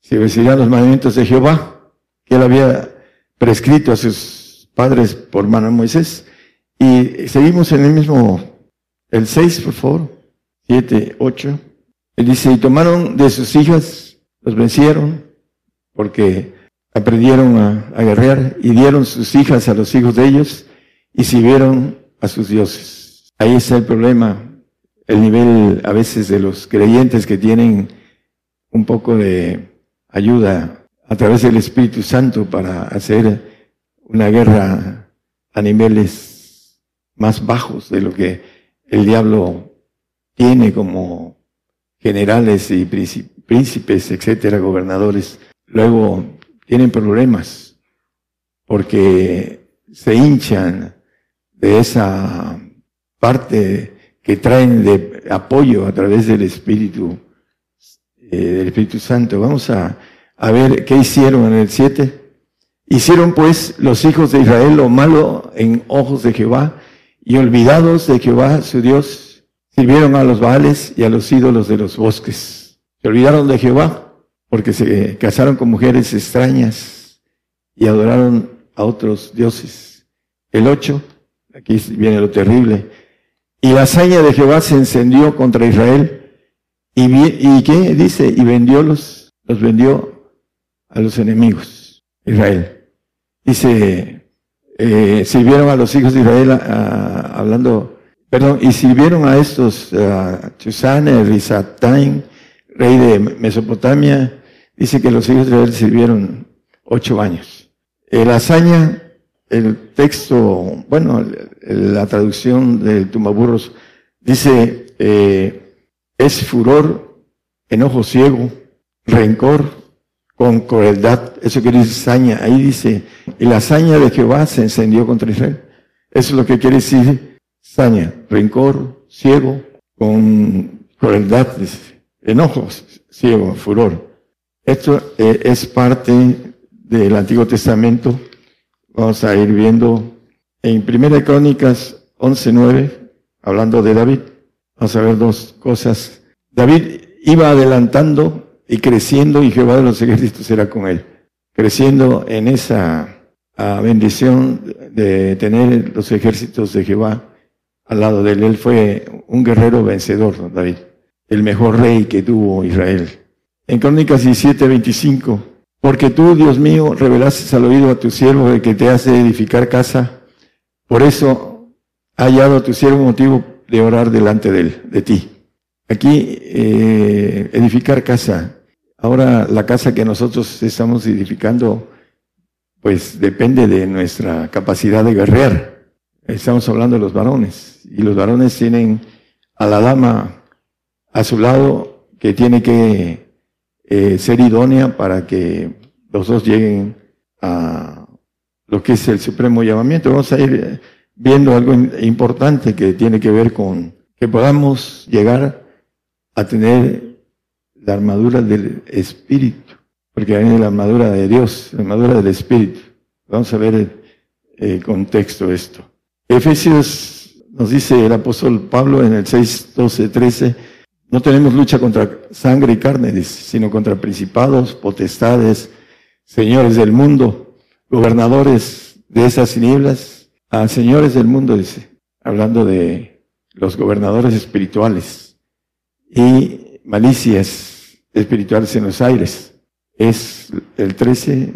si obedecerían los mandamientos de Jehová, que él había prescrito a sus padres por mano de Moisés. Y seguimos en el mismo, el 6, por favor, 7, 8. Él dice, y tomaron de sus hijas, los vencieron, porque aprendieron a, a y dieron sus hijas a los hijos de ellos, y sirvieron a sus dioses. Ahí está el problema, el nivel a veces de los creyentes que tienen un poco de ayuda a través del Espíritu Santo para hacer una guerra a niveles más bajos de lo que el diablo tiene como generales y príncipes, etcétera, gobernadores. Luego tienen problemas porque se hinchan de esa parte que traen de apoyo a través del Espíritu, eh, del Espíritu Santo. Vamos a, a ver qué hicieron en el 7. Hicieron pues los hijos de Israel lo malo en ojos de Jehová y olvidados de Jehová su Dios, sirvieron a los baales y a los ídolos de los bosques. Se olvidaron de Jehová porque se casaron con mujeres extrañas y adoraron a otros dioses. El 8, aquí viene lo terrible, y la hazaña de Jehová se encendió contra Israel. ¿Y, y qué dice? Y vendió los, los vendió a los enemigos. Israel. Dice, eh, sirvieron a los hijos de Israel hablando, perdón, y sirvieron a estos, a Chusane, Rizataim, rey de Mesopotamia. Dice que los hijos de Israel sirvieron ocho años. La hazaña el texto, bueno, la traducción del Tumaburros dice, eh, es furor, enojo ciego, rencor, con crueldad. Eso quiere decir saña. Ahí dice, y la saña de Jehová se encendió contra Israel. Eso es lo que quiere decir saña, rencor, ciego, con crueldad, enojo, ciego, furor. Esto eh, es parte del Antiguo Testamento Vamos a ir viendo en Primera Crónicas 11.9, hablando de David. Vamos a ver dos cosas. David iba adelantando y creciendo y Jehová de los ejércitos era con él. Creciendo en esa ah, bendición de tener los ejércitos de Jehová al lado de él. Él fue un guerrero vencedor, David. El mejor rey que tuvo Israel. En Crónicas 17.25 porque tú, Dios mío, revelaste al oído a tu siervo de que te hace edificar casa. Por eso ha hallado a tu siervo motivo de orar delante de él, de ti. Aquí, eh, edificar casa. Ahora, la casa que nosotros estamos edificando, pues depende de nuestra capacidad de guerrear. Estamos hablando de los varones. Y los varones tienen a la dama a su lado que tiene que eh, ser idónea para que los dos lleguen a lo que es el supremo llamamiento. Vamos a ir viendo algo importante que tiene que ver con que podamos llegar a tener la armadura del Espíritu, porque viene la armadura de Dios, la armadura del Espíritu. Vamos a ver el, el contexto de esto. Efesios nos dice el apóstol Pablo en el 6, 12, 13, no tenemos lucha contra sangre y carne, sino contra principados, potestades, señores del mundo, gobernadores de esas nieblas, a señores del mundo, dice, hablando de los gobernadores espirituales y malicias espirituales en los aires. Es el 13.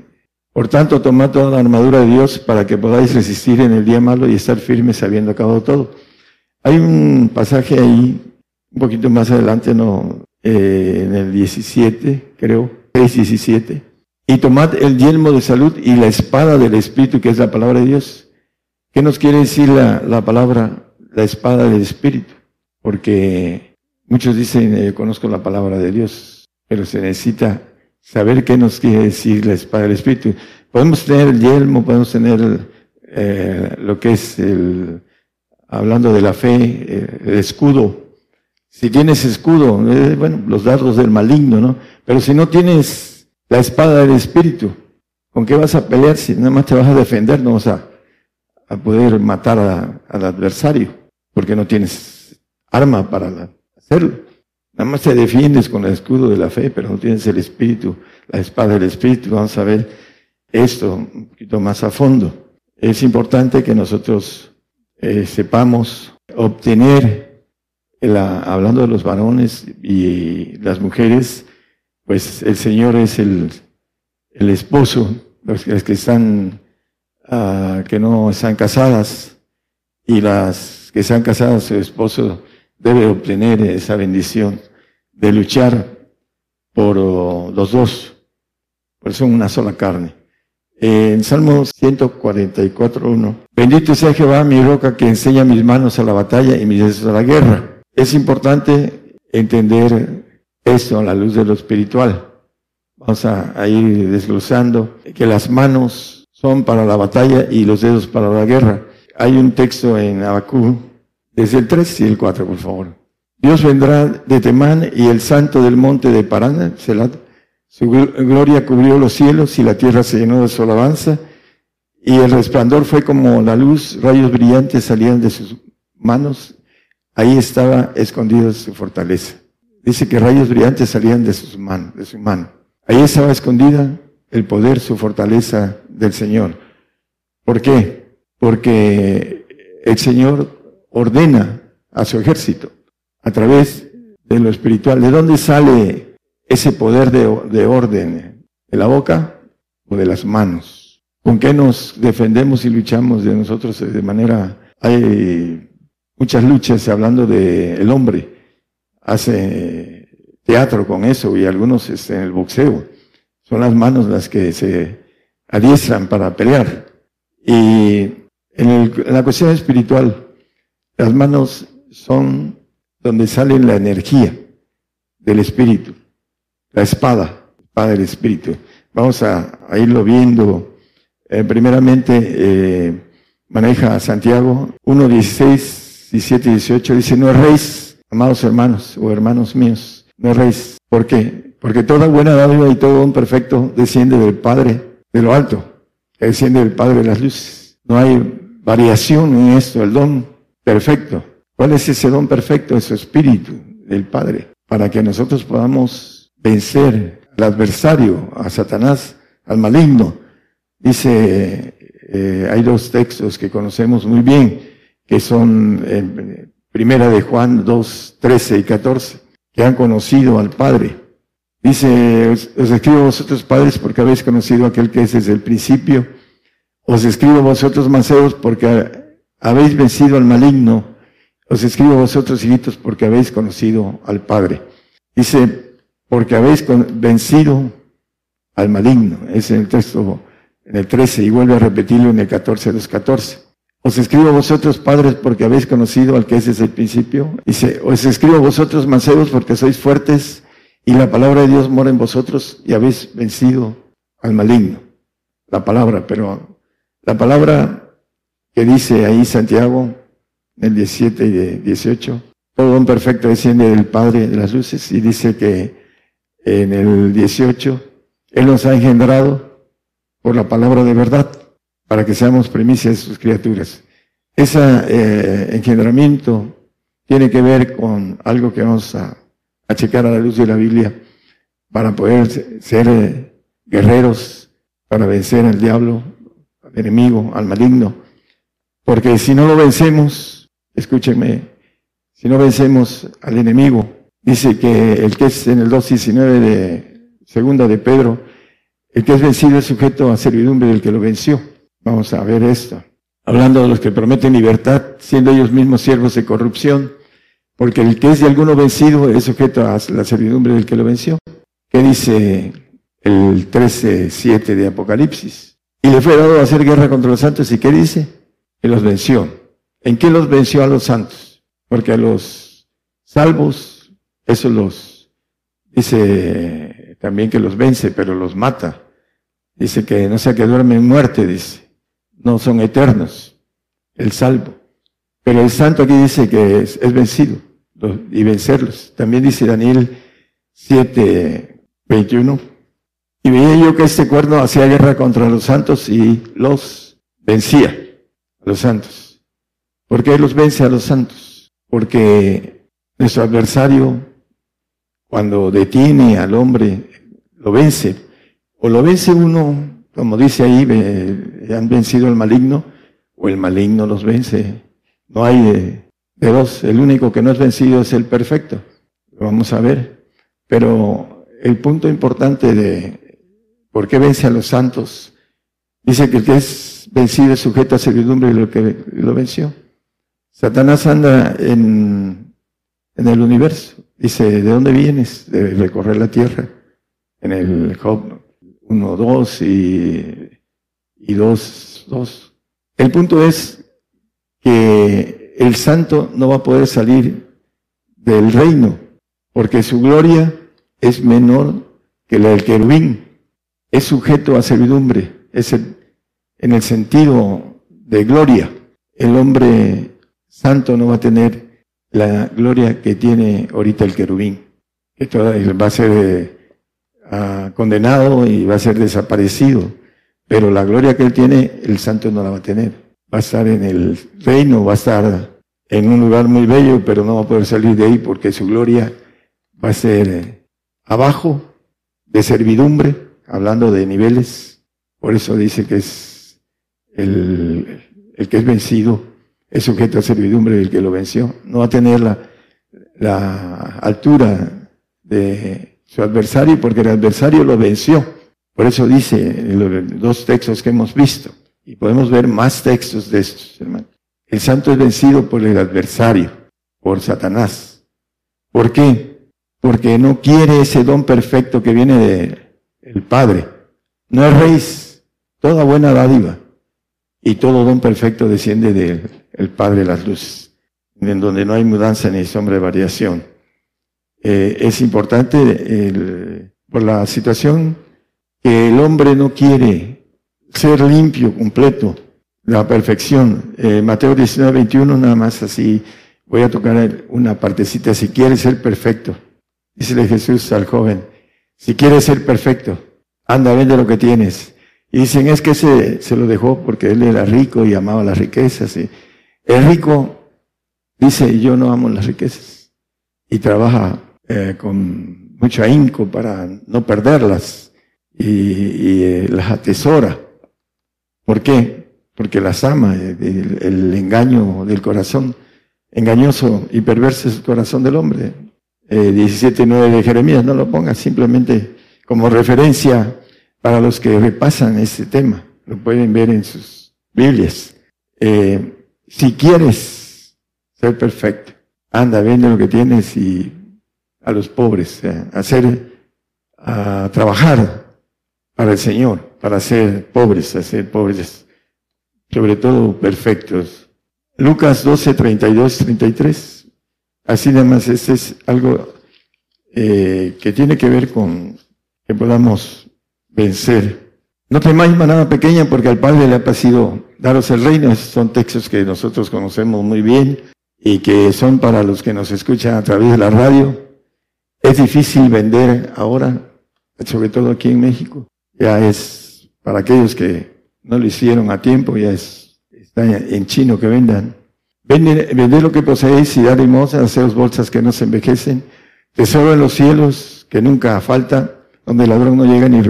Por tanto, tomad toda la armadura de Dios para que podáis resistir en el día malo y estar firmes habiendo acabado todo. Hay un pasaje ahí un poquito más adelante, no, eh, en el 17, creo, 6, 17. Y tomad el yelmo de salud y la espada del Espíritu, que es la palabra de Dios. ¿Qué nos quiere decir la, la palabra, la espada del Espíritu? Porque muchos dicen, eh, conozco la palabra de Dios, pero se necesita saber qué nos quiere decir la espada del Espíritu. Podemos tener el yelmo, podemos tener eh, lo que es el, hablando de la fe, eh, el escudo. Si tienes escudo, eh, bueno, los dardos del maligno, ¿no? Pero si no tienes la espada del Espíritu, ¿con qué vas a pelear si nada más te vas a defender? No vas a, a poder matar al adversario, porque no tienes arma para hacerlo. Nada más te defiendes con el escudo de la fe, pero no tienes el Espíritu, la espada del Espíritu. Vamos a ver esto un poquito más a fondo. Es importante que nosotros eh, sepamos obtener, hablando de los varones y las mujeres, pues el Señor es el, el esposo, los, que están, ah, que no están casadas y las que están casadas, su esposo debe obtener esa bendición de luchar por oh, los dos, por son una sola carne. En Salmo 144.1, bendito sea Jehová mi roca que enseña mis manos a la batalla y mis dedos a la guerra. Es importante entender esto a la luz de lo espiritual. Vamos a, ir desglosando que las manos son para la batalla y los dedos para la guerra. Hay un texto en Abacú, desde el 3 y el 4, por favor. Dios vendrá de Temán y el santo del monte de Selat, su gloria cubrió los cielos y la tierra se llenó de su alabanza, y el resplandor fue como la luz, rayos brillantes salían de sus manos, ahí estaba escondida su fortaleza. Dice que rayos brillantes salían de, sus manos, de su mano. Ahí estaba escondida el poder, su fortaleza del Señor. ¿Por qué? Porque el Señor ordena a su ejército a través de lo espiritual. ¿De dónde sale ese poder de, orden de la boca o de las manos. ¿Con qué nos defendemos y luchamos de nosotros de manera... Hay muchas luchas hablando del el hombre. Hace teatro con eso y algunos este, en el boxeo. Son las manos las que se adiestran para pelear. Y en, en la cuestión espiritual, las manos son donde sale la energía del espíritu la espada, espada del Espíritu. Vamos a, irlo viendo. Eh, primeramente, eh, maneja Santiago 1, 16, 17 y 18. Dice, no erréis, amados hermanos o hermanos míos, no erréis. ¿Por qué? Porque toda buena dádiva y todo un perfecto desciende del Padre de lo alto, desciende del Padre de las luces. No hay variación en esto, el don perfecto. ¿Cuál es ese don perfecto? Es su espíritu del Padre, para que nosotros podamos vencer al adversario, a Satanás, al maligno. Dice, eh, hay dos textos que conocemos muy bien, que son en Primera de Juan 2, 13 y 14, que han conocido al Padre. Dice, os, escribo a vosotros padres porque habéis conocido a aquel que es desde el principio. Os escribo a vosotros mancebos porque habéis vencido al maligno. Os escribo vosotros hijitos porque habéis conocido al Padre. Dice, porque habéis vencido al maligno. Es en el texto, en el 13, y vuelve a repetirlo en el 14 los 14. Os escribo a vosotros, padres, porque habéis conocido al que es desde el principio. Dice, os escribo vosotros, mancebos, porque sois fuertes, y la palabra de Dios mora en vosotros, y habéis vencido al maligno. La palabra, pero la palabra que dice ahí Santiago, en el 17 y 18, todo un perfecto desciende del Padre de las luces, y dice que en el 18, Él nos ha engendrado por la palabra de verdad, para que seamos primicias de sus criaturas. Ese eh, engendramiento tiene que ver con algo que vamos a, checar a la luz de la Biblia para poder ser eh, guerreros, para vencer al diablo, al enemigo, al maligno. Porque si no lo vencemos, escúchenme, si no vencemos al enemigo, Dice que el que es en el 2.19 de segunda de Pedro, el que es vencido es sujeto a servidumbre del que lo venció. Vamos a ver esto. Hablando de los que prometen libertad, siendo ellos mismos siervos de corrupción, porque el que es de alguno vencido es sujeto a la servidumbre del que lo venció. ¿Qué dice el 13.7 de Apocalipsis. Y le fue dado a hacer guerra contra los santos. ¿Y qué dice? Que los venció. ¿En qué los venció a los santos? Porque a los salvos, eso los, dice también que los vence, pero los mata. Dice que no sea que duermen en muerte, dice. No son eternos. El salvo. Pero el santo aquí dice que es, es vencido y vencerlos. También dice Daniel 7, 21. Y veía yo que este cuerno hacía guerra contra los santos y los vencía, a los santos. ¿Por qué los vence a los santos? Porque nuestro adversario, cuando detiene al hombre, lo vence. O lo vence uno, como dice ahí, han vencido al maligno, o el maligno los vence. No hay de, de dos. El único que no es vencido es el perfecto. Lo vamos a ver. Pero el punto importante de ¿Por qué vence a los santos? Dice que es vencido es sujeto a servidumbre de lo que lo venció. Satanás anda en, en el universo. Dice, ¿de dónde vienes? De recorrer la tierra. En el Job 1, 2 y, y 2, 2. El punto es que el santo no va a poder salir del reino, porque su gloria es menor que la del querubín es sujeto a servidumbre, es en el sentido de gloria. El hombre santo no va a tener la gloria que tiene ahorita el querubín, que va a ser eh, condenado y va a ser desaparecido, pero la gloria que él tiene, el santo no la va a tener. Va a estar en el reino, va a estar en un lugar muy bello, pero no va a poder salir de ahí porque su gloria va a ser eh, abajo de servidumbre hablando de niveles, por eso dice que es el, que es vencido, es sujeto a servidumbre del que lo venció. No va a tener la, altura de su adversario porque el adversario lo venció. Por eso dice los dos textos que hemos visto. Y podemos ver más textos de estos, hermanos. El santo es vencido por el adversario, por Satanás. ¿Por qué? Porque no quiere ese don perfecto que viene de el Padre. No es raíz, toda buena dádiva y todo don perfecto desciende del Padre de las luces, en donde no hay mudanza ni sombra de variación. Eh, es importante por la situación que el hombre no quiere ser limpio, completo, la perfección. Eh, Mateo 19, 21, nada más así, voy a tocar una partecita, si quiere ser perfecto. Dice Jesús al joven, si quieres ser perfecto, anda, vende lo que tienes. Y dicen, es que se, se lo dejó porque él era rico y amaba las riquezas. Y el rico dice, yo no amo las riquezas. Y trabaja eh, con mucho ahínco para no perderlas. Y, eh, las atesora. ¿Por qué? Porque las ama. El, el engaño del corazón, engañoso y perverso es el corazón del hombre eh, 17.9 de Jeremías, no lo ponga simplemente como referencia para los que repasan este tema. Lo pueden ver en sus Biblias. Eh, si quieres ser perfecto, anda, vende lo que tienes y a los pobres, eh, hacer, a trabajar para el Señor, para ser pobres, hacer pobres, sobre todo perfectos. Lucas 12, 32, 33. Así además, este es algo eh, que tiene que ver con que podamos vencer. No temáis manada pequeña porque al Padre le ha pasado daros el reino. Son textos que nosotros conocemos muy bien y que son para los que nos escuchan a través de la radio. Es difícil vender ahora, sobre todo aquí en México. Ya es para aquellos que no lo hicieron a tiempo, ya es, está en chino que vendan. Vended, lo que poseéis y dad limosna, haceos bolsas que no se envejecen, tesoro en los cielos que nunca falta, donde el ladrón no llega ni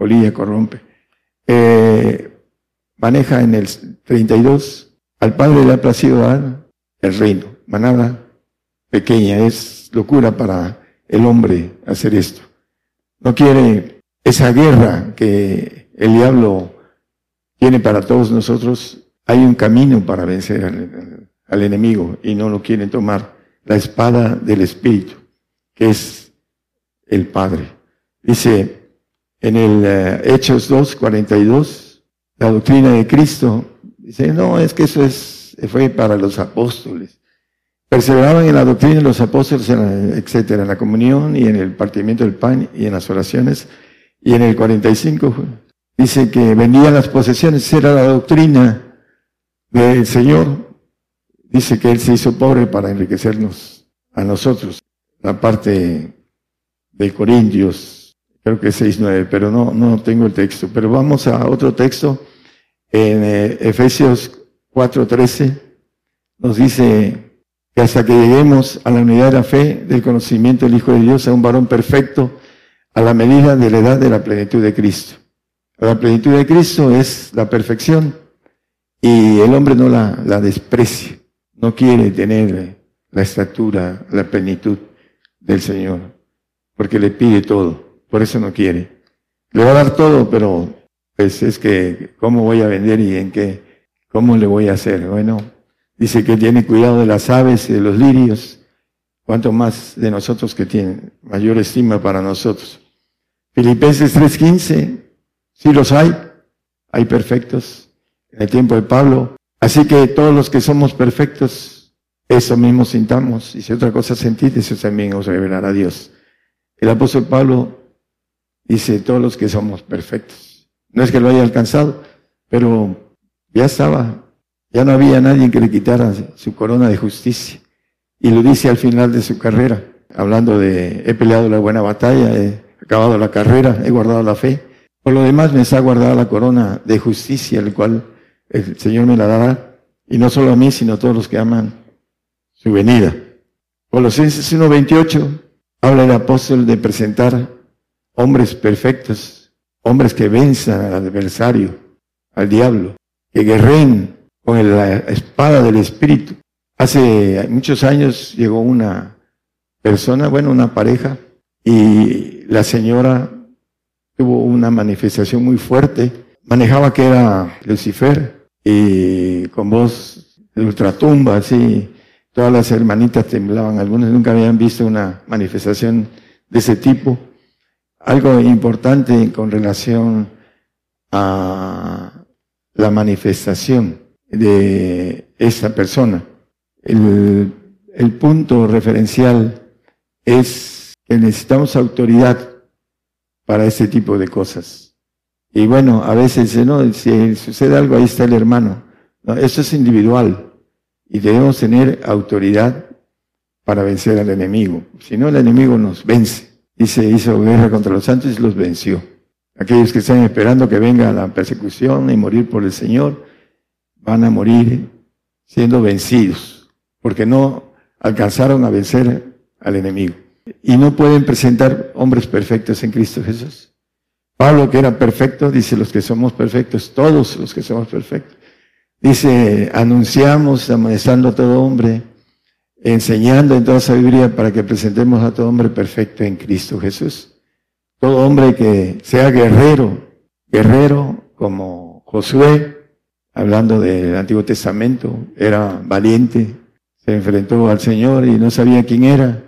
polilla corrompe. Eh, maneja en el 32, al Padre le ha placido dar el reino. Manada pequeña, es locura para el hombre hacer esto. No quiere esa guerra que el diablo tiene para todos nosotros. Hay un camino para vencer al, al enemigo y no lo quieren tomar. La espada del Espíritu, que es el Padre. Dice en el eh, Hechos 2, 42, la doctrina de Cristo, dice, no, es que eso es, fue para los apóstoles. Perseveraban en la doctrina de los apóstoles, etcétera, en la comunión y en el partimiento del pan y en las oraciones. Y en el 45 dice que vendían las posesiones, era la doctrina del Señor. Dice que Él se hizo pobre para enriquecernos a nosotros. La parte de Corintios, creo que es 6.9, pero no, no tengo el texto. Pero vamos a otro texto. En eh, Efesios 4.13 nos dice que hasta que lleguemos a la unidad de la fe, del conocimiento del Hijo de Dios, a un varón perfecto, a la medida de la edad de la plenitud de Cristo. La plenitud de Cristo es la perfección y el hombre no la, la desprecia, no quiere tener la estatura, la plenitud del Señor, porque le pide todo, por eso no quiere. Le va a dar todo, pero pues es que, ¿cómo voy a vender y en qué? ¿Cómo le voy a hacer? Bueno, dice que tiene cuidado de las aves y de los lirios, cuanto más de nosotros que tienen mayor estima para nosotros. Filipenses 3:15, sí los hay, hay perfectos en el tiempo de Pablo. Así que todos los que somos perfectos, eso mismo sintamos. Y si otra cosa sentís, eso también os revelará a Dios. El apóstol Pablo dice, todos los que somos perfectos. No es que lo haya alcanzado, pero ya estaba, ya no había nadie que le quitara su corona de justicia. Y lo dice al final de su carrera, hablando de, he peleado la buena batalla, he acabado la carrera, he guardado la fe. Por lo demás me ha guardado la corona de justicia, el cual el Señor me la dará, y no solo a mí, sino a todos los que aman su venida. Colosenses 1.28 habla el apóstol de presentar hombres perfectos, hombres que venzan al adversario, al diablo, que guerren con la espada del Espíritu. Hace muchos años llegó una persona, bueno, una pareja, y la señora tuvo una manifestación muy fuerte. Manejaba que era Lucifer y con voz ultratumba, así. Todas las hermanitas temblaban. Algunas nunca habían visto una manifestación de ese tipo. Algo importante con relación a la manifestación de esa persona. El, punto referencial es necesitamos autoridad para ese tipo de cosas. Y bueno, a veces, ¿no? Si sucede algo, ahí está el hermano. No, eso es individual. Y debemos tener autoridad para vencer al enemigo. Si no, el enemigo nos vence. Y se hizo guerra contra los santos y los venció. Aquellos que están esperando que venga la persecución y morir por el Señor, van a morir siendo vencidos, porque no alcanzaron a vencer al enemigo y no pueden presentar hombres perfectos en Cristo Jesús. Pablo, que era perfecto, dice los que somos perfectos, todos los que somos perfectos. Dice, anunciamos, amonestando a todo hombre, enseñando en toda sabiduría para que presentemos a todo hombre perfecto en Cristo Jesús. Todo hombre que sea guerrero, guerrero como Josué, hablando del Antiguo Testamento, era valiente, se enfrentó al Señor y no sabía quién era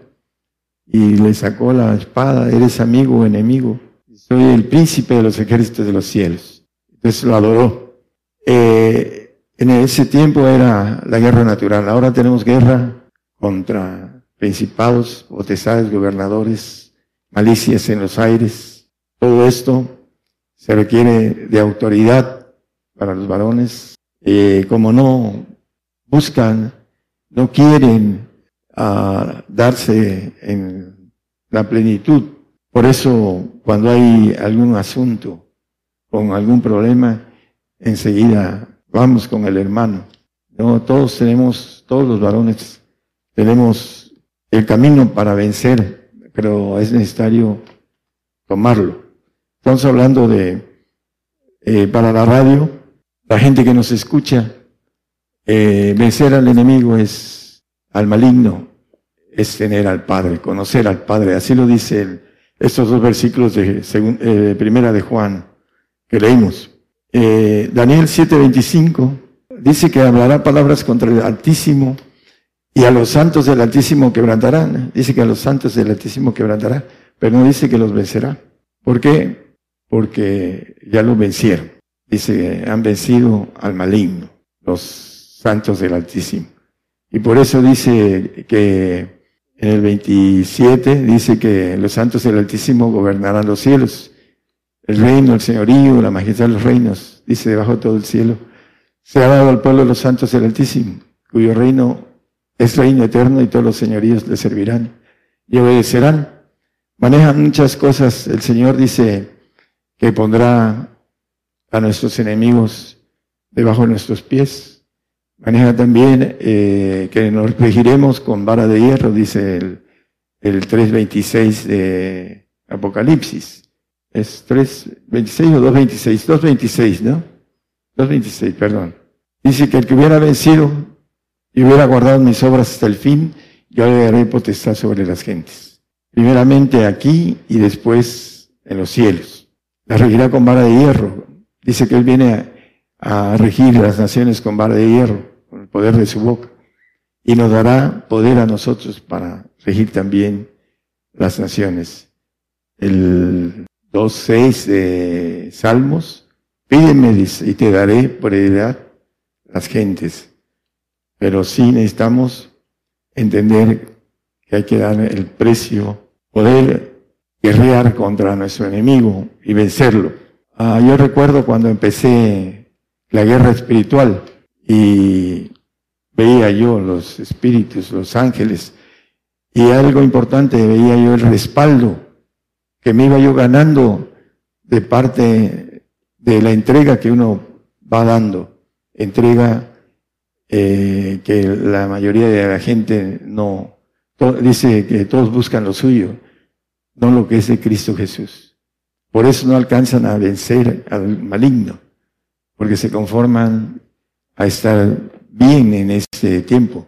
y le sacó la espada, eres amigo o enemigo, soy el príncipe de los ejércitos de los cielos. Entonces lo adoró. Eh, en ese tiempo era la guerra natural, ahora tenemos guerra contra principados, potestades, gobernadores, malicias en los aires. Todo esto se requiere de autoridad para los varones. Eh, como no buscan, no quieren a darse en la plenitud. Por eso, cuando hay algún asunto, con algún problema, enseguida vamos con el hermano. No, todos tenemos, todos los varones tenemos el camino para vencer, pero es necesario tomarlo. Estamos hablando de, eh, para la radio, la gente que nos escucha, eh, vencer al enemigo es al maligno es tener al Padre, conocer al Padre. Así lo dice estos dos versículos de eh, primera de Juan que leímos. Eh, Daniel 7:25 dice que hablará palabras contra el Altísimo y a los santos del Altísimo quebrantarán. Dice que a los santos del Altísimo quebrantará, pero no dice que los vencerá. ¿Por qué? porque ya lo vencieron. Dice, han vencido al maligno, los santos del Altísimo. Y por eso dice que en el 27 dice que los santos del Altísimo gobernarán los cielos. El reino, el señorío, la majestad de los reinos, dice debajo de todo el cielo, se ha dado al pueblo de los santos del Altísimo, cuyo reino es reino eterno y todos los señoríos le servirán y obedecerán. Manejan muchas cosas. El Señor dice que pondrá a nuestros enemigos debajo de nuestros pies. Maneja también eh, que nos regiremos con vara de hierro, dice el, el 3.26 de Apocalipsis. ¿Es 3.26 o 2.26? 2.26, ¿no? 2.26, perdón. Dice que el que hubiera vencido y hubiera guardado mis obras hasta el fin, yo le daré potestad sobre las gentes. Primeramente aquí y después en los cielos. La regirá con vara de hierro. Dice que Él viene a, regir las naciones con vara de hierro, con el poder de su boca. Y nos dará poder a nosotros para regir también las naciones. El 2.6 de Salmos, pídeme y te daré por heredad las gentes. Pero sí necesitamos entender que hay que dar el precio, poder guerrear contra nuestro enemigo y vencerlo. Ah, yo recuerdo cuando empecé la guerra espiritual y veía yo los espíritus, los ángeles, y algo importante, veía yo el respaldo que me iba yo ganando de parte de la entrega que uno va dando, entrega eh, que la mayoría de la gente no, dice que todos buscan lo suyo, no lo que es de Cristo Jesús. Por eso no alcanzan a vencer al maligno, porque se conforman a estar bien en este tiempo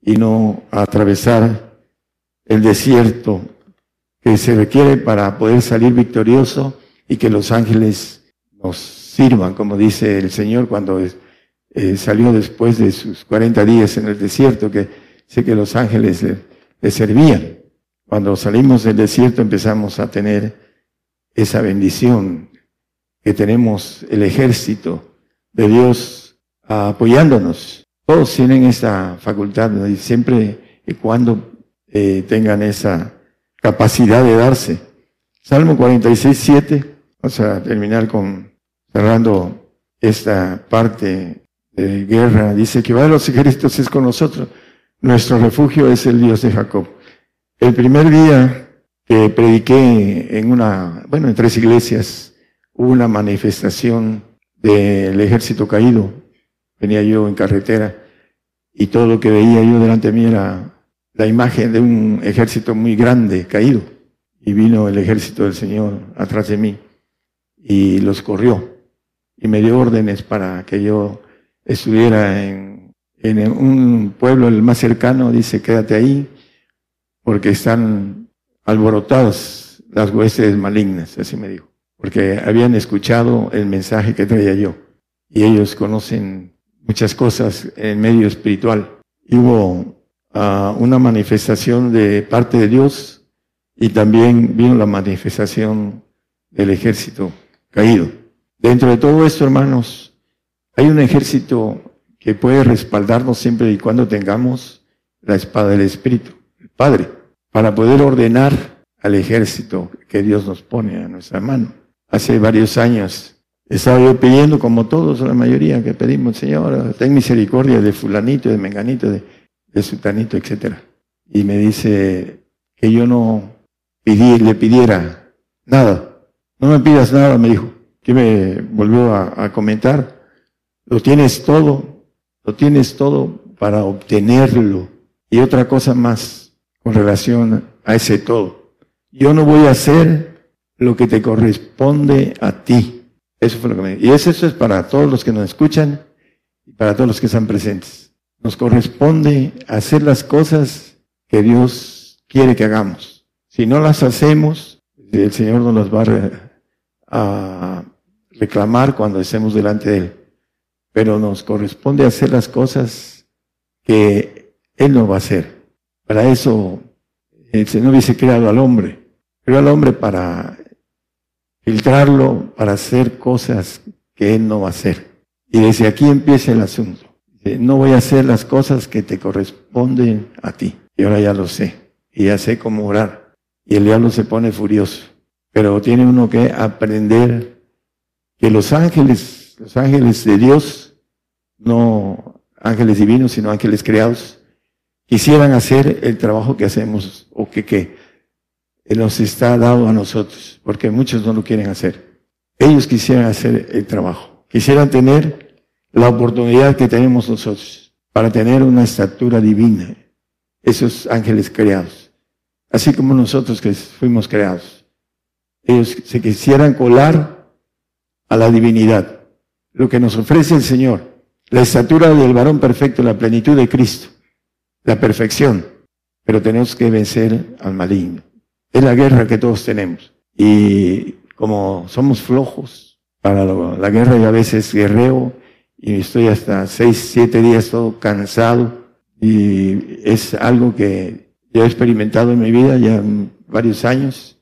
y no a atravesar el desierto que se requiere para poder salir victorioso y que los ángeles nos sirvan, como dice el Señor cuando eh, salió después de sus 40 días en el desierto, que sé que los ángeles le, servían. Cuando salimos del desierto empezamos a tener esa bendición, que tenemos el ejército de Dios apoyándonos. Todos tienen esa facultad, y siempre y cuando eh, tengan esa capacidad de darse. Salmo 46, 7, vamos a terminar con, cerrando esta parte de guerra. Dice que va de los ejércitos es con nosotros. Nuestro refugio es el Dios de Jacob. El primer día que prediqué en una, bueno, en tres iglesias, hubo una manifestación del ejército caído. Venía yo en carretera y todo lo que veía yo delante de mí era la imagen de un ejército muy grande caído. Y vino el ejército del Señor atrás de mí y los corrió y me dio órdenes para que yo estuviera en, en un pueblo el más cercano, dice, quédate ahí, porque están alborotadas las huestes malignas, así me dijo, porque habían escuchado el mensaje que traía yo, y ellos conocen muchas cosas en medio espiritual. Y hubo uh, una manifestación de parte de Dios y también vino la manifestación del ejército caído. Dentro de todo esto, hermanos, hay un ejército que puede respaldarnos siempre y cuando tengamos la espada del Espíritu, el Padre, para poder ordenar al ejército que Dios nos pone a nuestra mano. Hace varios años estaba yo pidiendo, como todos, la mayoría que pedimos, Señor, ten misericordia de fulanito, de menganito, de, de sutanito, etc. Y me dice que yo no le pidiera nada. No me pidas nada, me dijo. Que me volvió a comentar lo tienes todo, lo tienes todo para obtenerlo. Y otra cosa más con relación a ese todo. Yo no voy a hacer lo que te corresponde a ti. Eso fue lo que me Y eso, es para todos los que nos escuchan y para todos los que están presentes. Nos corresponde hacer las cosas que Dios quiere que hagamos. Si no las hacemos, el Señor nos va a reclamar cuando estemos delante de Él pero nos corresponde hacer las cosas que Él no va a hacer. Para eso el Señor hubiese creado al hombre, creó al hombre para filtrarlo para hacer cosas que Él no va a hacer. Y desde aquí empieza el asunto. No voy a hacer las cosas que te corresponden a ti. Y ahora ya lo sé. Y ya sé cómo orar. Y el diablo se pone furioso. Pero tiene uno que aprender que los ángeles, los ángeles de Dios, no ángeles divinos, sino ángeles creados, quisieran hacer el trabajo que hacemos o que, que nos está dado a nosotros, porque muchos no lo quieren hacer. Ellos quisieran hacer el trabajo, quisieran tener la oportunidad que tenemos nosotros para tener una estatura divina, esos ángeles creados, así como nosotros que fuimos creados. Ellos se quisieran colar a la divinidad, lo que nos ofrece el Señor, la estatura del varón perfecto, la plenitud de Cristo, la perfección, pero tenemos que vencer al maligno. Es la guerra que todos tenemos. Y como somos flojos para la guerra y a veces guerreo y estoy hasta seis, siete días todo cansado y es algo que yo he experimentado en mi vida ya varios años.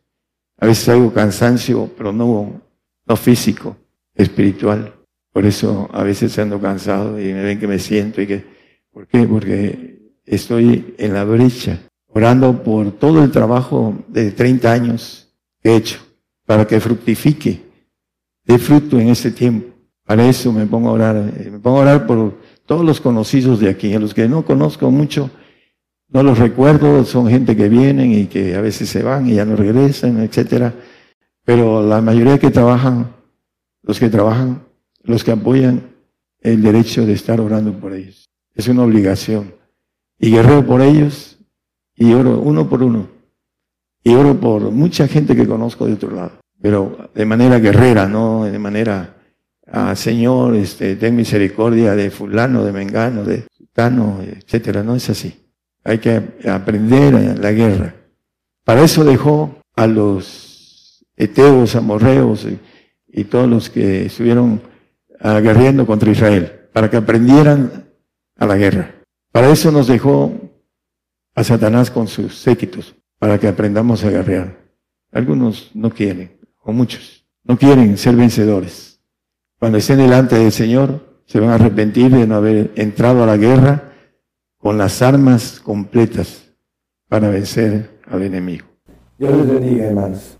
A veces hago cansancio, pero no, no físico, espiritual. Por eso a veces ando cansado y me ven que me siento y que, ¿por qué? Porque estoy en la brecha orando por todo el trabajo de 30 años que he hecho, para que fructifique, dé fruto en este tiempo. Para eso me pongo a orar, eh, me pongo a orar por todos los conocidos de aquí, a los que no conozco mucho, no los recuerdo, son gente que vienen y que a veces se van y ya no regresan, etcétera. Pero la mayoría que trabajan, los que trabajan, los que apoyan el derecho de estar orando por ellos. Es una obligación. Y guerrero por ellos y oro uno por uno. Y oro por mucha gente que conozco de otro lado. Pero de manera guerrera, no de manera, ah, Señor, este, ten misericordia de fulano, de mengano, de sultano, etcétera. No es así. Hay que aprender la guerra. Para eso dejó a los eteos, amorreos y, y todos los que estuvieron aguerriendo contra Israel, para que aprendieran a la guerra. Para eso nos dejó a Satanás con sus séquitos para que aprendamos a guerrear. Algunos no quieren, o muchos, no quieren ser vencedores. Cuando estén delante del Señor, se van a arrepentir de no haber entrado a la guerra con las armas completas para vencer al enemigo. Dios les bendiga, hermanos.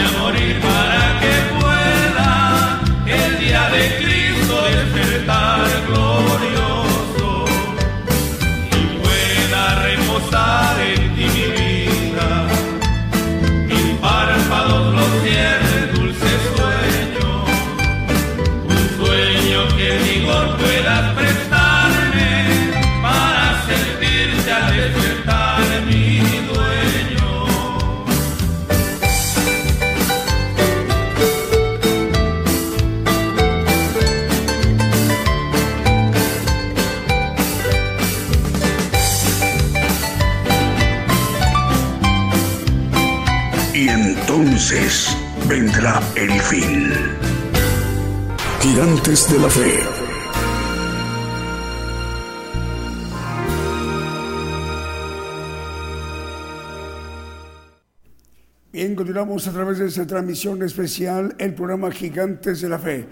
el fin. Gigantes de la fe. Bien, continuamos a través de esta transmisión especial, el programa Gigantes de la Fe.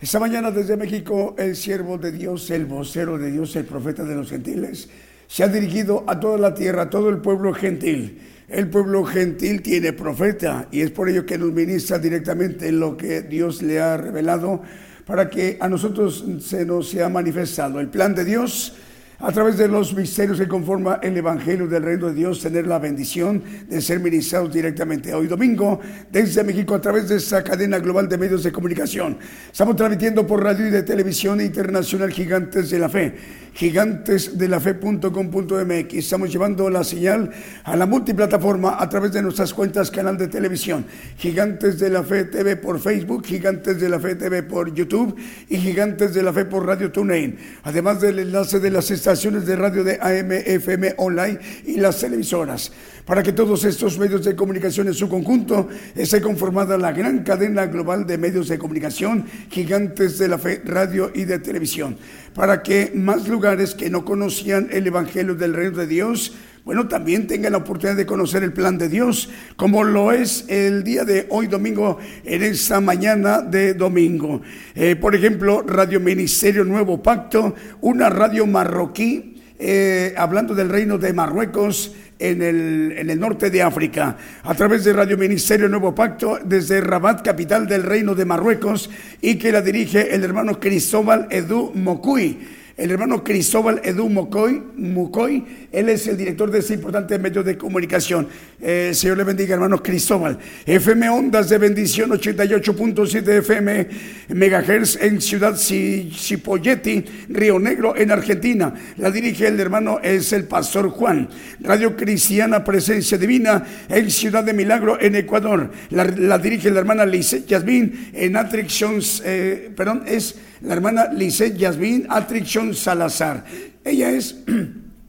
Esta mañana desde México, el siervo de Dios, el vocero de Dios, el profeta de los gentiles, se ha dirigido a toda la tierra, a todo el pueblo gentil. El pueblo gentil tiene profeta y es por ello que nos ministra directamente lo que Dios le ha revelado para que a nosotros se nos sea manifestado. El plan de Dios a través de los misterios que conforma el Evangelio del Reino de Dios, tener la bendición de ser ministrados directamente hoy domingo desde México a través de esta cadena global de medios de comunicación. Estamos transmitiendo por radio y de televisión internacional Gigantes de la Fe, gigantesdelafe.com.mx. Estamos llevando la señal a la multiplataforma a través de nuestras cuentas canal de televisión, Gigantes de la Fe TV por Facebook, Gigantes de la Fe TV por YouTube y Gigantes de la Fe por Radio TuneIn. Además del enlace de las estaciones de radio de AM, FM, online y las televisoras. Para que todos estos medios de comunicación en su conjunto esté conformada la gran cadena global de medios de comunicación, gigantes de la fe, radio y de televisión. Para que más lugares que no conocían el Evangelio del Reino de Dios, bueno, también tengan la oportunidad de conocer el plan de Dios, como lo es el día de hoy domingo, en esta mañana de domingo. Eh, por ejemplo, Radio Ministerio Nuevo Pacto, una radio marroquí, eh, hablando del reino de Marruecos, en el, en el, norte de África, a través de Radio Ministerio Nuevo Pacto, desde Rabat, capital del Reino de Marruecos, y que la dirige el hermano Cristóbal Edu Mocuy el hermano Cristóbal Edu Mucoy, Mucoy, él es el director de ese importante medio de comunicación. Eh, Señor le bendiga, hermano Cristóbal. FM Ondas de Bendición 88.7 FM, megahertz en Ciudad Cipolleti, Río Negro, en Argentina. La dirige el hermano, es el pastor Juan. Radio Cristiana Presencia Divina en Ciudad de Milagro, en Ecuador. La, dirige la hermana Lice Yasmin en Atrictions, eh, perdón, es la hermana Lisette Yasmin Atrichon Salazar. Ella es,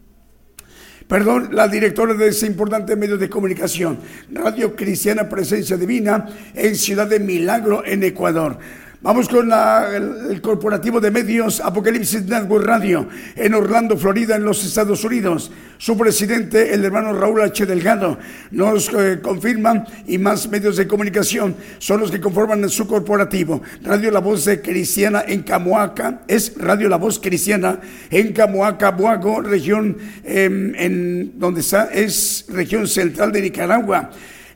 (clears throat) perdón, la directora de ese importante medio de comunicación, Radio Cristiana Presencia Divina, en Ciudad de Milagro, en Ecuador. Vamos con el, corporativo de medios Apocalipsis Network Radio en Orlando, Florida, en los Estados Unidos. Su presidente, el hermano Raúl H. Delgado, nos eh, confirman y más medios de comunicación son los que conforman su corporativo. Radio La Voz de Cristiana en Camoaca, es Radio La Voz Cristiana en Camoaca, Buago, región em, en donde está, es región central de Nicaragua.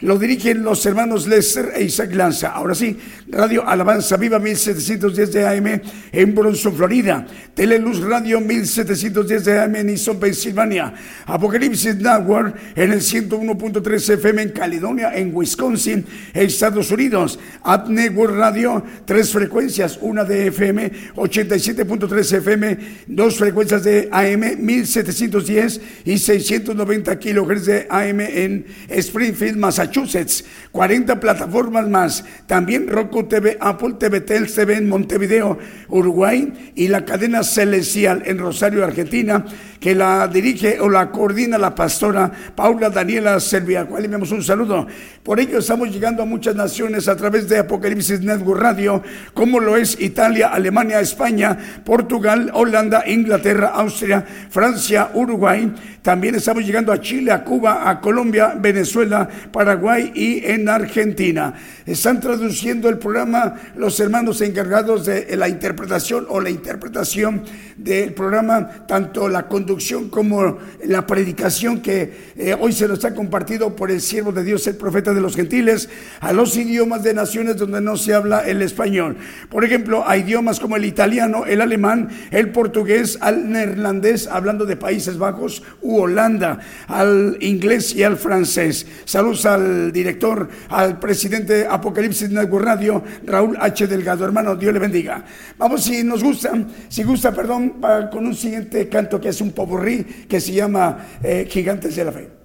Lo dirigen los hermanos Lester e Isaac Lanza. Ahora sí, Radio Alabanza Viva 1710 de AM en Bronson, Florida. Teleluz Radio 1710 de AM en Easton, Pensilvania. Apocalipsis Network en el 101.3 FM en Caledonia, en Wisconsin, Estados Unidos. App Network Radio, tres frecuencias, una de FM, 87.3 FM, dos frecuencias de AM, 1710 y 690 kilohertz de AM en Springfield, Massachusetts. Massachusetts, 40 plataformas más, también Roku TV, Apple TV, Tel TV en Montevideo, Uruguay y la cadena Celestial en Rosario, Argentina, que la dirige o la coordina la pastora Paula Daniela Servia, a cual le enviamos un saludo. Por ello estamos llegando a muchas naciones a través de Apocalipsis Network Radio, como lo es Italia, Alemania, España, Portugal, Holanda, Inglaterra, Austria, Francia, Uruguay. También estamos llegando a Chile, a Cuba, a Colombia, Venezuela, Paraguay y en Argentina. Están traduciendo el programa los hermanos encargados de la interpretación o la interpretación del programa, tanto la conducción como la predicación que eh, hoy se nos ha compartido por el siervo de Dios, el profeta de los gentiles, a los idiomas de naciones donde no se habla el español. Por ejemplo, a idiomas como el italiano, el alemán, el portugués, al neerlandés, hablando de Países Bajos u Holanda, al inglés y al francés. Saludos al director, al presidente Apocalipsis Network Radio, Raúl H. Delgado. Hermano, Dios le bendiga. Vamos, si nos gusta, si gusta, perdón, con un siguiente canto que es un poburrí que se llama eh, Gigantes de la Fe.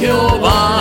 就吧？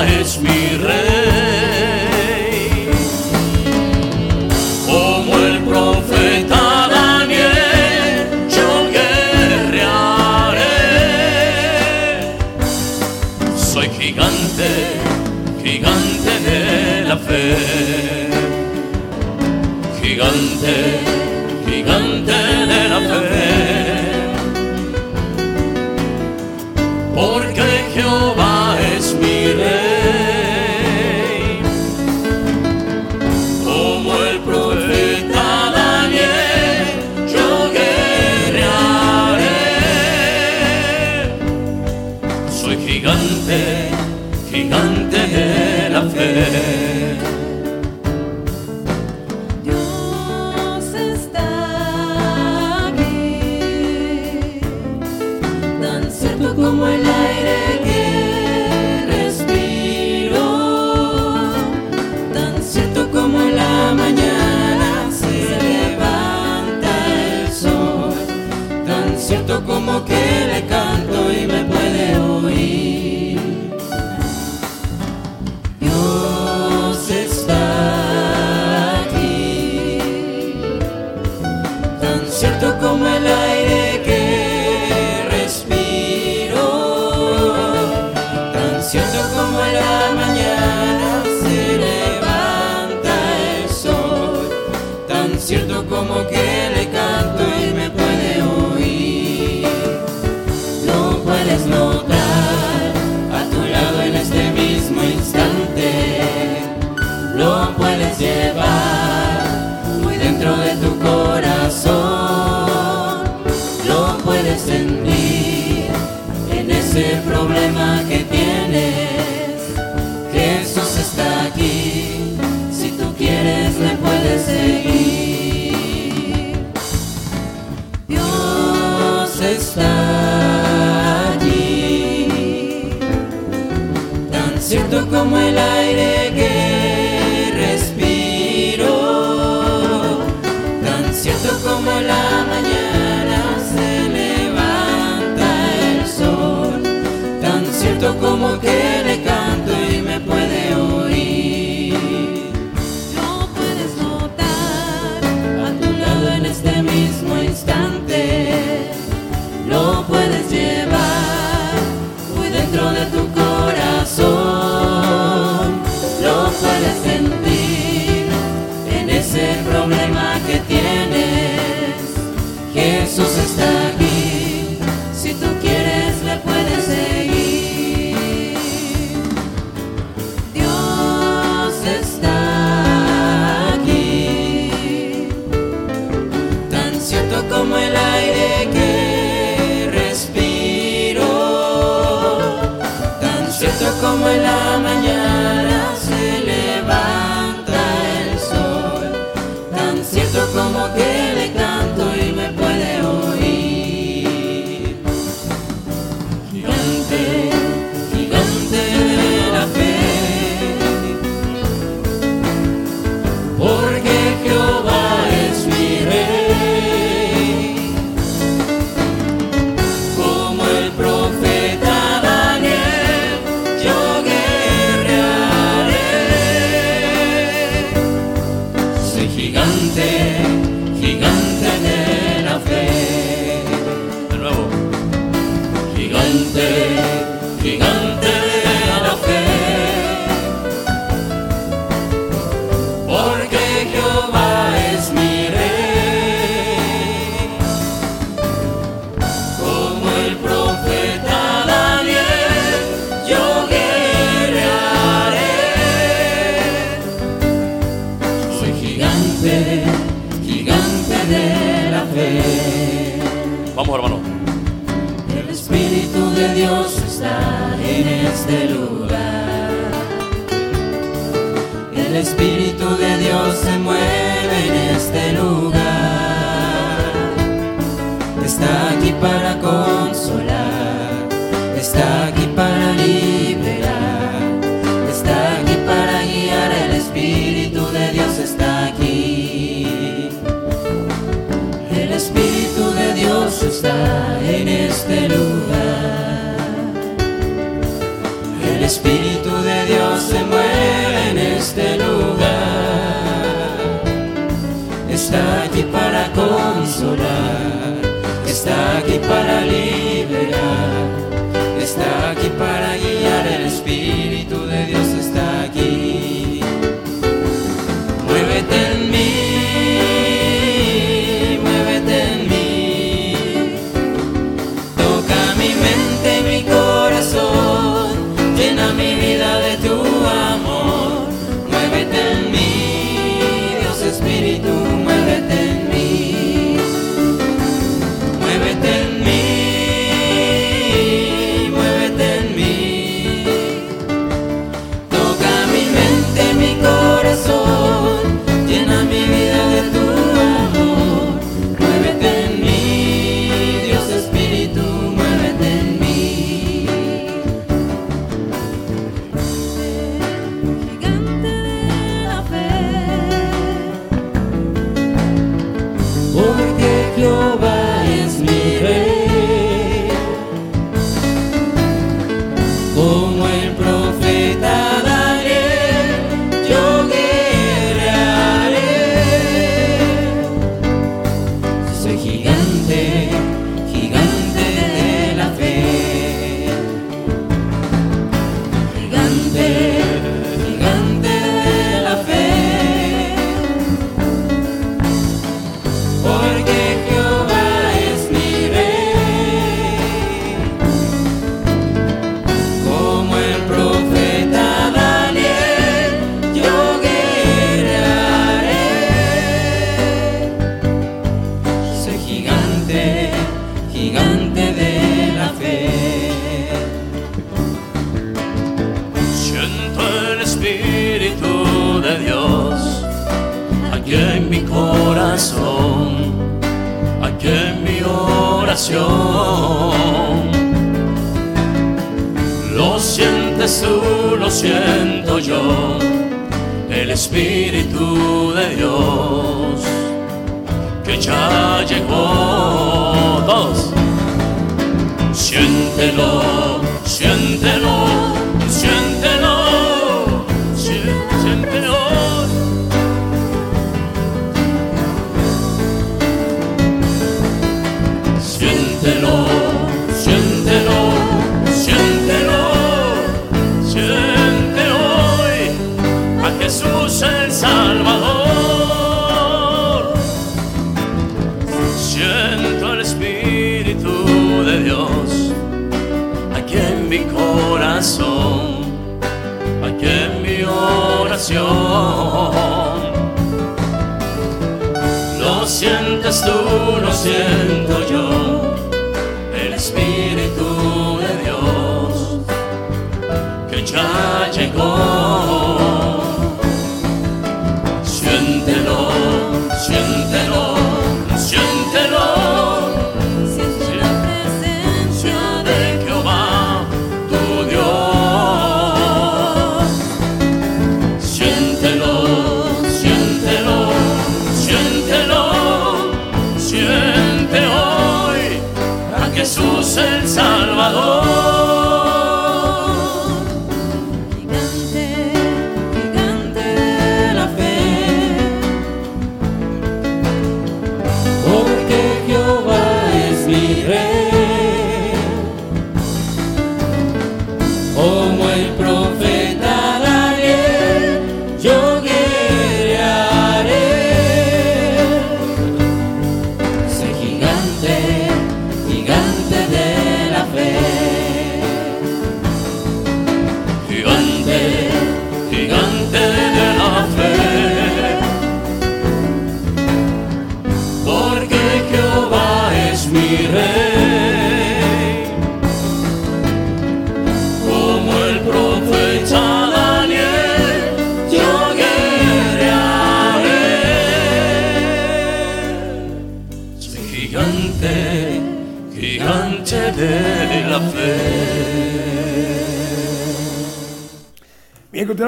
como el aire que respiro, tan cierto como la mañana se levanta el sol, tan cierto como que le canto y me puede oír. No puedes notar a tu lado en este mismo para liberar, está aquí para guiar el espíritu.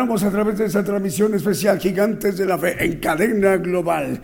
Continuamos a través de esta transmisión especial Gigantes de la Fe en cadena global.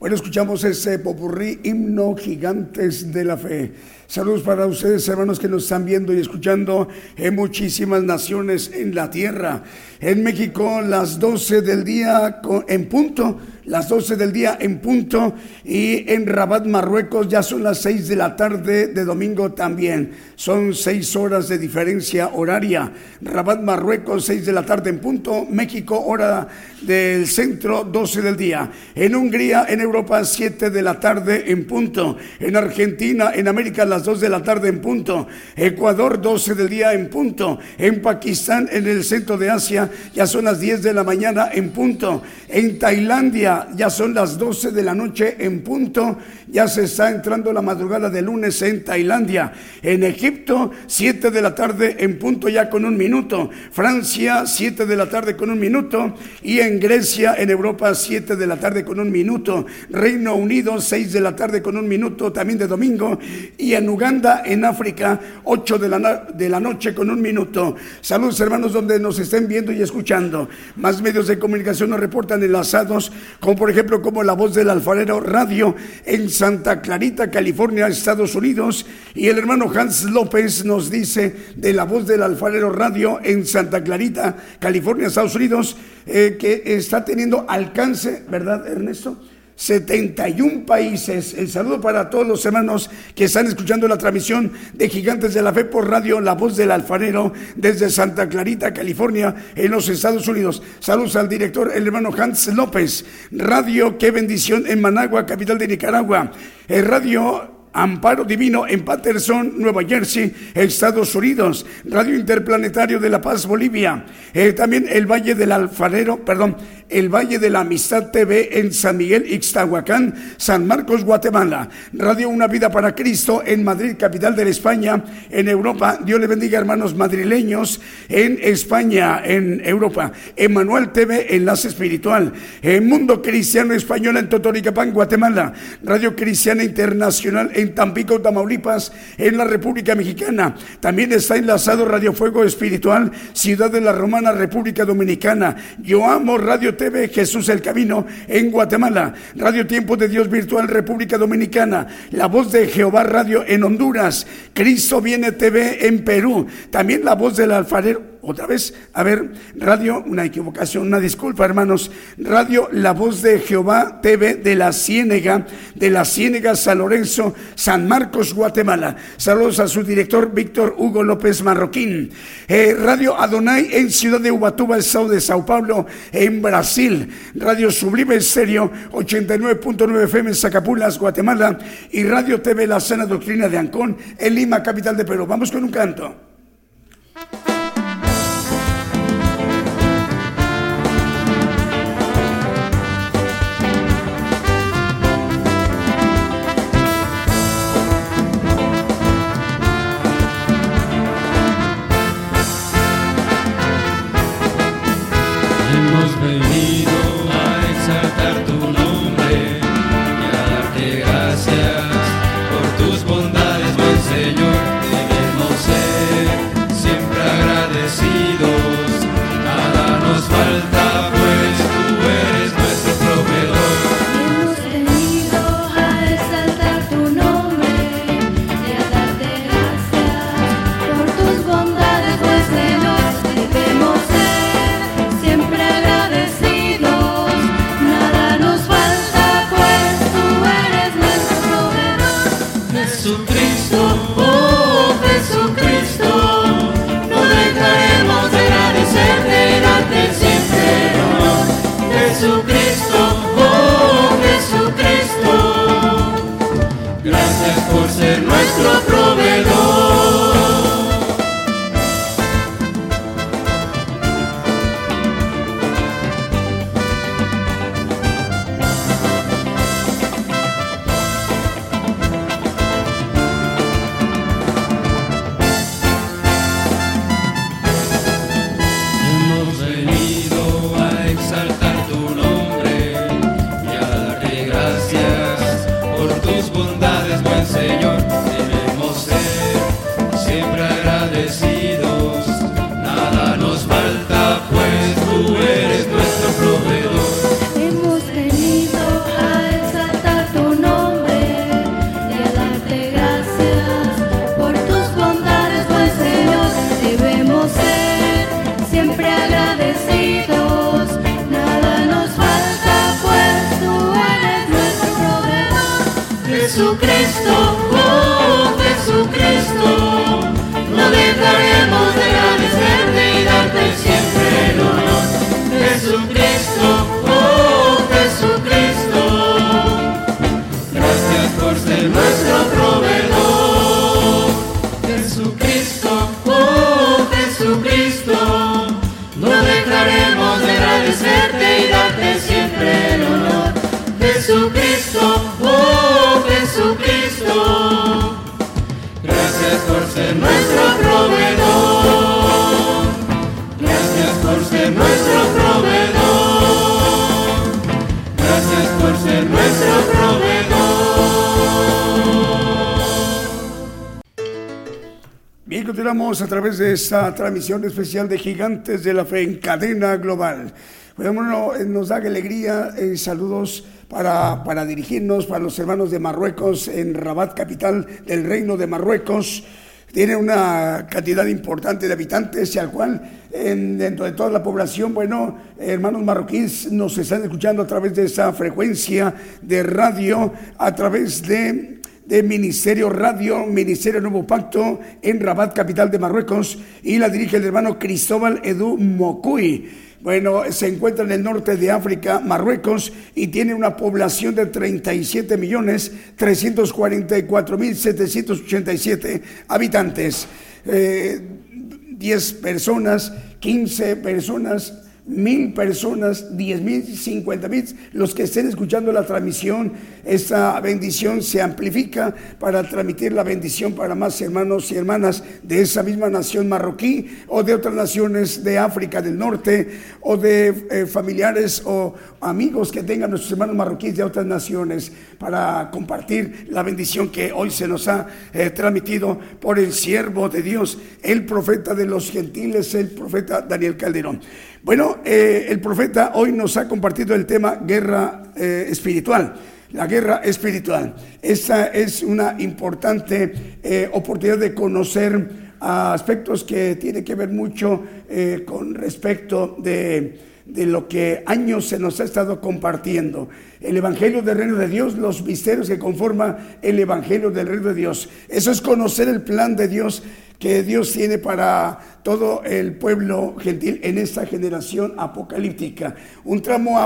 Bueno, escuchamos ese popurrí himno Gigantes de la Fe. Saludos para ustedes, hermanos, que nos están viendo y escuchando en muchísimas naciones en la tierra. En México, las 12 del día en punto, las 12 del día en punto. Y en Rabat, Marruecos, ya son las 6 de la tarde de domingo también. Son 6 horas de diferencia horaria. Rabat, Marruecos, 6 de la tarde en punto. México, hora del centro, 12 del día. En Hungría, en Europa, 7 de la tarde en punto. En Argentina, en América, las 2 de la tarde en punto. Ecuador, 12 del día en punto. En Pakistán, en el centro de Asia, ya son las 10 de la mañana en punto. En Tailandia, ya son las 12 de la noche en punto. Ya se está entrando la madrugada de lunes en Tailandia. En Egipto, 7 de la tarde en punto ya con un minuto. Francia, 7 de la tarde con un minuto. Y en Grecia, en Europa, 7 de la tarde con un minuto. Reino Unido, 6 de la tarde con un minuto también de domingo. Y en Uganda, en África, 8 de la, de la noche con un minuto. Saludos hermanos donde nos estén viendo y escuchando. Más medios de comunicación nos reportan enlazados, como por ejemplo como La Voz del Alfarero Radio en Santa Clarita, California, Estados Unidos. Y el hermano Hans López nos dice de La Voz del Alfarero Radio en Santa Clarita, California, Estados Unidos, eh, que está teniendo alcance, ¿verdad, Ernesto? 71 países. El saludo para todos los hermanos que están escuchando la transmisión de Gigantes de la Fe por radio La Voz del Alfarero desde Santa Clarita, California, en los Estados Unidos. Saludos al director, el hermano Hans López. Radio Qué Bendición en Managua, capital de Nicaragua. El radio Amparo Divino en Patterson, Nueva Jersey, Estados Unidos. Radio Interplanetario de La Paz, Bolivia. Eh, también el Valle del Alfarero, perdón, el Valle de la Amistad TV en San Miguel, Ixtahuacán, San Marcos, Guatemala. Radio Una Vida para Cristo en Madrid, capital de España, en Europa. Dios le bendiga, hermanos madrileños en España, en Europa. Emanuel TV, Enlace Espiritual. En Mundo Cristiano Español en Totoricapán, Guatemala. Radio Cristiana Internacional en Tampico, Tamaulipas, en la República Mexicana. También está enlazado Radio Fuego Espiritual, Ciudad de la Romana, República Dominicana. Yo amo Radio TV Jesús el Camino en Guatemala. Radio Tiempo de Dios Virtual, República Dominicana. La Voz de Jehová Radio en Honduras. Cristo Viene TV en Perú. También la Voz del Alfarero otra vez, a ver, radio, una equivocación, una disculpa, hermanos. Radio La Voz de Jehová TV de la Ciénega, de la Ciénega San Lorenzo, San Marcos, Guatemala. Saludos a su director Víctor Hugo López Marroquín. Eh, radio Adonai en Ciudad de Ubatuba, Estado de Sao Paulo, en Brasil. Radio Sublime Estéreo, 89.9 FM en Zacapulas, Guatemala. Y Radio TV La Sana Doctrina de Ancón, en Lima, capital de Perú. Vamos con un canto. Jesucristo, Continuamos a través de esta transmisión especial de Gigantes de la Fe en cadena global. Bueno, eh, nos da alegría, eh, saludos para, para dirigirnos para los hermanos de Marruecos en Rabat, capital del Reino de Marruecos. Tiene una cantidad importante de habitantes y al cual en- dentro de toda la población, bueno, hermanos marroquíes nos están escuchando a través de esa frecuencia de radio, a través de de Ministerio Radio, Ministerio Nuevo Pacto en Rabat, capital de Marruecos, y la dirige el hermano Cristóbal Edu Mocuy. Bueno, se encuentra en el norte de África, Marruecos, y tiene una población de 37 millones 344 mil 787 habitantes. Eh, 10 personas, 15 personas mil personas, diez mil, cincuenta mil, los que estén escuchando la transmisión, esta bendición se amplifica para transmitir la bendición para más hermanos y hermanas de esa misma nación marroquí o de otras naciones de África del Norte o de eh, familiares o amigos que tengan nuestros hermanos marroquíes de otras naciones para compartir la bendición que hoy se nos ha eh, transmitido por el siervo de Dios, el profeta de los gentiles, el profeta Daniel Calderón. Bueno, eh, el profeta hoy nos ha compartido el tema guerra eh, espiritual. La guerra espiritual. Esta es una importante eh, oportunidad de conocer aspectos que tienen que ver mucho con respecto de, de lo que años se nos ha estado compartiendo. El Evangelio del Reino de Dios, los misterios que conforman el Evangelio del Reino de Dios. Eso es conocer el plan de Dios que Dios tiene para todo el pueblo gentil en esta generación apocalíptica. Un tramo,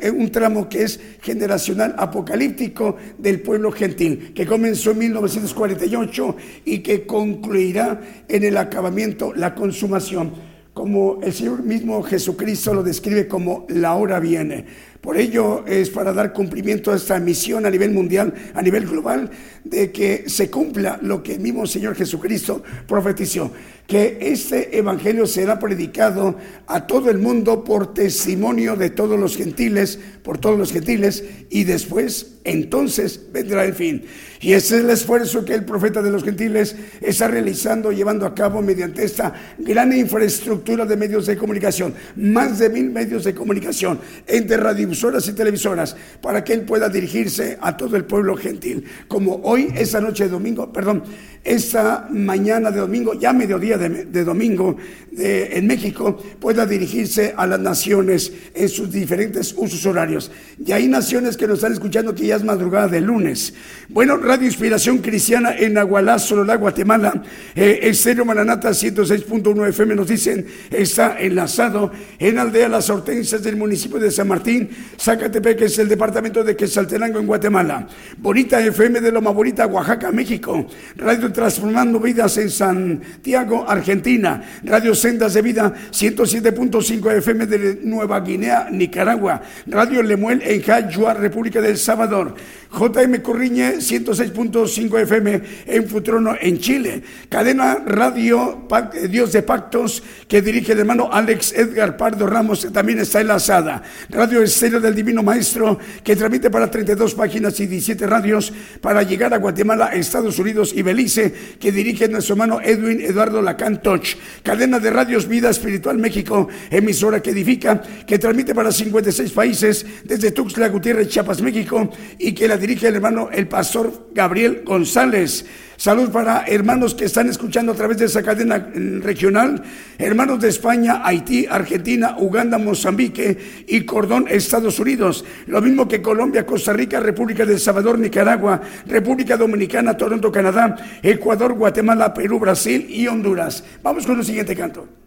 eh, un tramo que es generacional apocalíptico del pueblo gentil, que comenzó en 1948 y que concluirá en el acabamiento, la consumación como el Señor mismo Jesucristo lo describe como la hora viene. Por ello es para dar cumplimiento a esta misión a nivel mundial, a nivel global, de que se cumpla lo que el mismo Señor Jesucristo profetizó, que este evangelio será predicado a todo el mundo por testimonio de todos los gentiles, por todos los gentiles, y después entonces vendrá el fin. Y ese es el esfuerzo que el profeta de los gentiles está realizando, llevando a cabo mediante esta gran infraestructura de medios de comunicación, más de mil medios de comunicación, entre radiodifusoras y televisoras, para que él pueda dirigirse a todo el pueblo gentil, como hoy, esta noche de domingo, perdón, esta mañana de domingo, ya mediodía de, domingo en México, pueda dirigirse a las naciones en sus diferentes usos horarios. Y hay naciones que nos están escuchando que ya es madrugada de lunes. Bueno, Radio Inspiración Cristiana en Agualá, Sololá, Guatemala, eh, Estéreo Maranata 106.1 FM nos dicen, está enlazado en Aldea Las Hortensias del municipio de San Martín, Zacatepec, que es el departamento de Quesaltenango en Guatemala. Bonita FM de Loma Bonita, Oaxaca, México. Radio Transformando Vidas en Santiago, Argentina. Radio Sendas de Vida 107.5 FM de Nueva Guinea, Nicaragua. Radio Lemuel en Jayua, República del Salvador. JM Corriñe 106.5 FM en Futrono, en Chile. Cadena Radio eh, Dios de Pactos que dirige el hermano Alex Edgar Pardo Ramos, también está enlazada. Radio Estéreo del Divino Maestro que transmite para 32 páginas y 17 radios para llegar a Guatemala, Estados Unidos y Belice que dirige nuestro hermano Edwin Eduardo Lacantoch. Cadena de Radios Vida Espiritual México, emisora que edifica, que transmite para 56 países desde Tuxtla Gutiérrez, Chiapas, México y que la dirige el hermano el pastor Gabriel González. Salud para hermanos que están escuchando a través de esa cadena mm, regional, hermanos de España, Haití, Argentina, Uganda, Mozambique y Cordón, Estados Unidos. Lo mismo que Colombia, Costa Rica, República de Salvador, Nicaragua, República Dominicana, Toronto, Canadá, Ecuador, Guatemala, Perú, Brasil y Honduras. Vamos con el siguiente canto.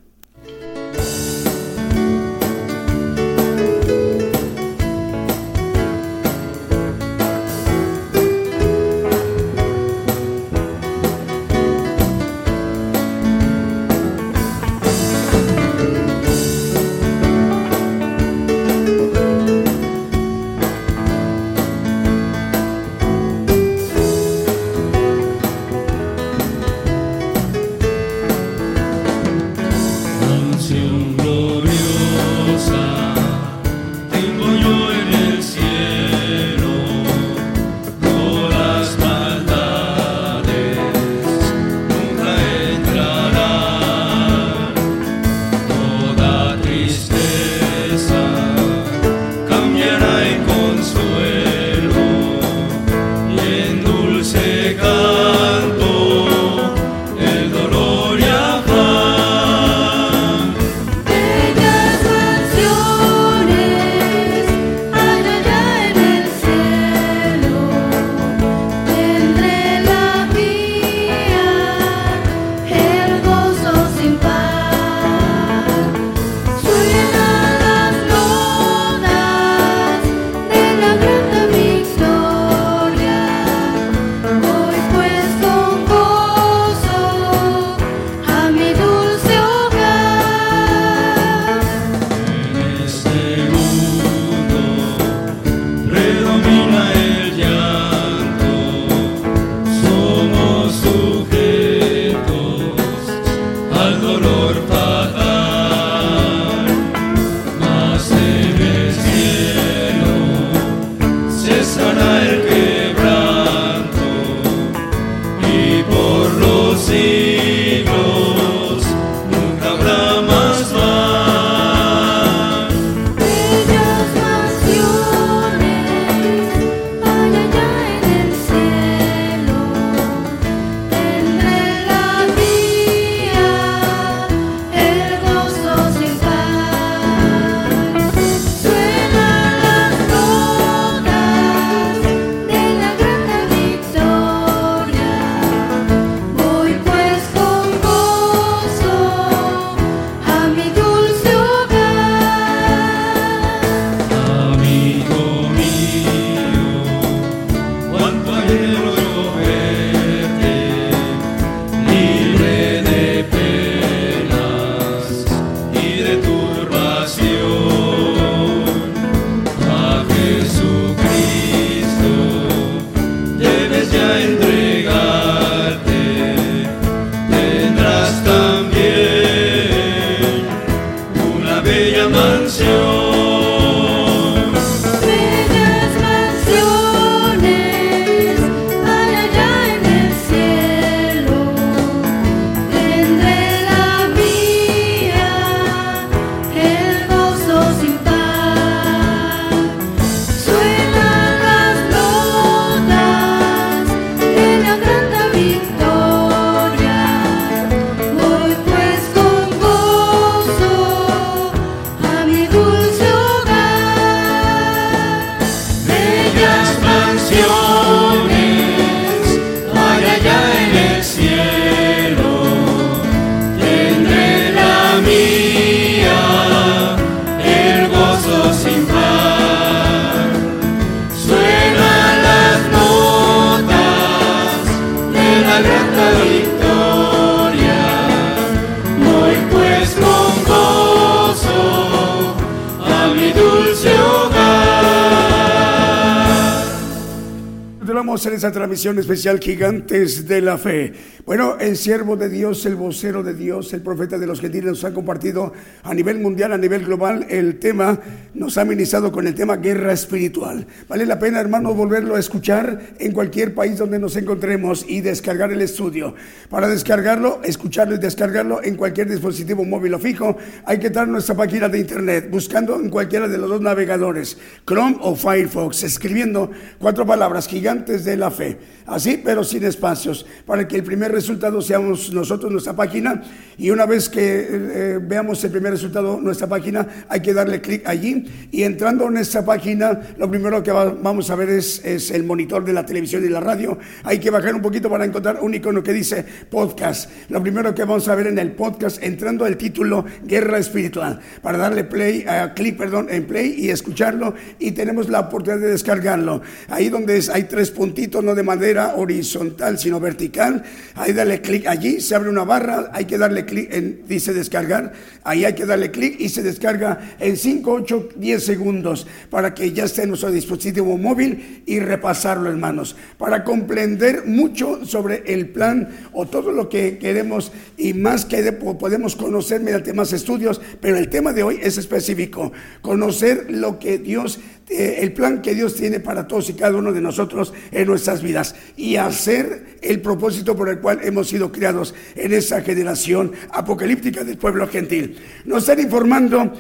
Especial Gigantes de la Fe. Bueno, el siervo de Dios, el vocero de Dios, el profeta de los gentiles nos ha compartido a nivel mundial, a nivel global, el tema, nos ha ministrado con el tema guerra espiritual. Vale la pena, hermano, volverlo a escuchar en cualquier país donde nos encontremos y descargar el estudio. Para descargarlo, escucharlo y descargarlo en cualquier dispositivo móvil o fijo, hay que entrar a nuestra página de internet, buscando en cualquiera de los dos navegadores, Chrome o Firefox, escribiendo cuatro palabras, gigantes de la fe. Así, pero sin espacios, para que el primer resultado seamos nosotros, nuestra página, y una vez que eh, veamos el primer resultado, nuestra página, hay que darle clic allí, y entrando en nuestra página, lo primero que va- vamos a ver es, el monitor de la televisión y la radio. Hay que bajar un poquito para encontrar un icono que dice podcast. Lo primero que vamos a ver en el podcast, entrando el título Guerra Espiritual, para darle play, a clic, perdón, en play y escucharlo, y tenemos la oportunidad de descargarlo. Ahí donde hay tres puntitos, no de manera horizontal, sino vertical, ahí dale clic allí, se abre una barra, hay que darle clic en, dice descargar, ahí hay que darle clic y se descarga en 5, 8, 10 segundos para que ya esté en nuestro dispositivo móvil y repasarlo, hermanos, para comprender mucho sobre el plan o todo lo que queremos y más que de- podemos conocer mediante más estudios, pero el tema de hoy es específico, conocer lo que Dios eh, el plan que Dios tiene para todos y cada uno de nosotros en nuestras vidas y hacer el propósito por el cual hemos sido criados en esa generación apocalíptica del pueblo gentil. Nos están informando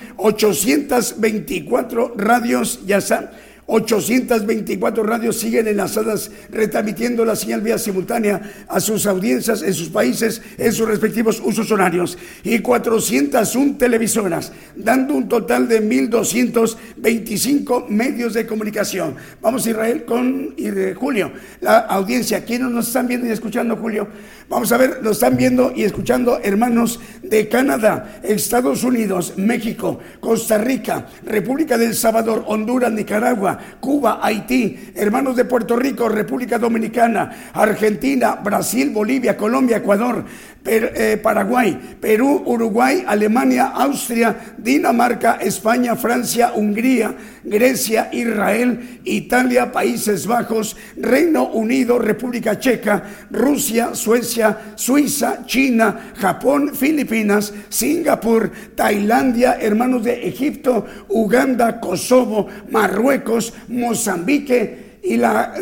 824 radios, ya está. 824 radios siguen enlazadas retransmitiendo la señal vía simultánea a sus audiencias en sus países en sus respectivos usos horarios y 401 televisoras, dando un total de 1225 medios de comunicación. Vamos a Israel con de Julio, la audiencia. ¿Quiénes nos están viendo y escuchando, Julio? Vamos a ver, nos están viendo y escuchando hermanos de Canadá, Estados Unidos, México, Costa Rica, República del Salvador, Honduras, Nicaragua, Cuba, Haití, hermanos de Puerto Rico, República Dominicana, Argentina, Brasil, Bolivia, Colombia, Ecuador, Eh, Paraguay, Perú, Uruguay, Alemania, Austria, Dinamarca, España, Francia, Hungría, Grecia, Israel, Italia, Países Bajos, Reino Unido, República Checa, Rusia, Suecia, Suiza, China, Japón, Filipinas, Singapur, Tailandia, hermanos de Egipto, Uganda, Kosovo, Marruecos, Mozambique y la,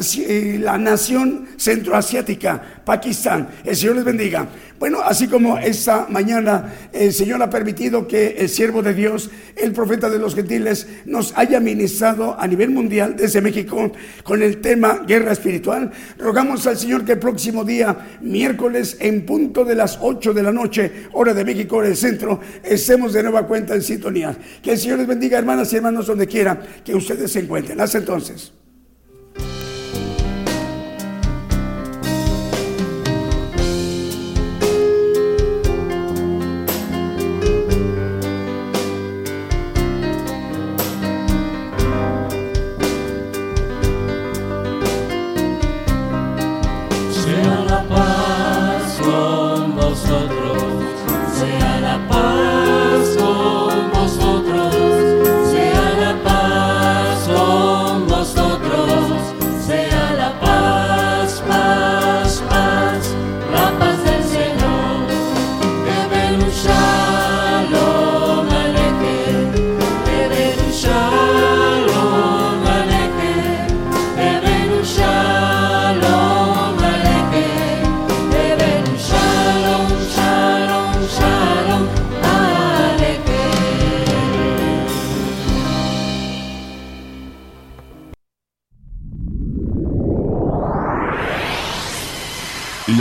la nación centroasiática, Pakistán. El Señor les bendiga. Bueno, así como esta mañana el Señor ha permitido que el siervo de Dios, el profeta de los gentiles, nos haya ministrado a nivel mundial desde México con el tema guerra espiritual, rogamos al Señor que el próximo día, miércoles, en punto de las 8 de la noche, hora de México, hora del centro, estemos de nueva cuenta en sintonía. Que el Señor les bendiga, hermanas y hermanos, donde quiera que ustedes se encuentren. Hasta entonces.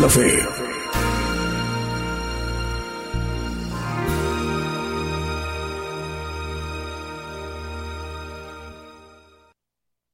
De la fe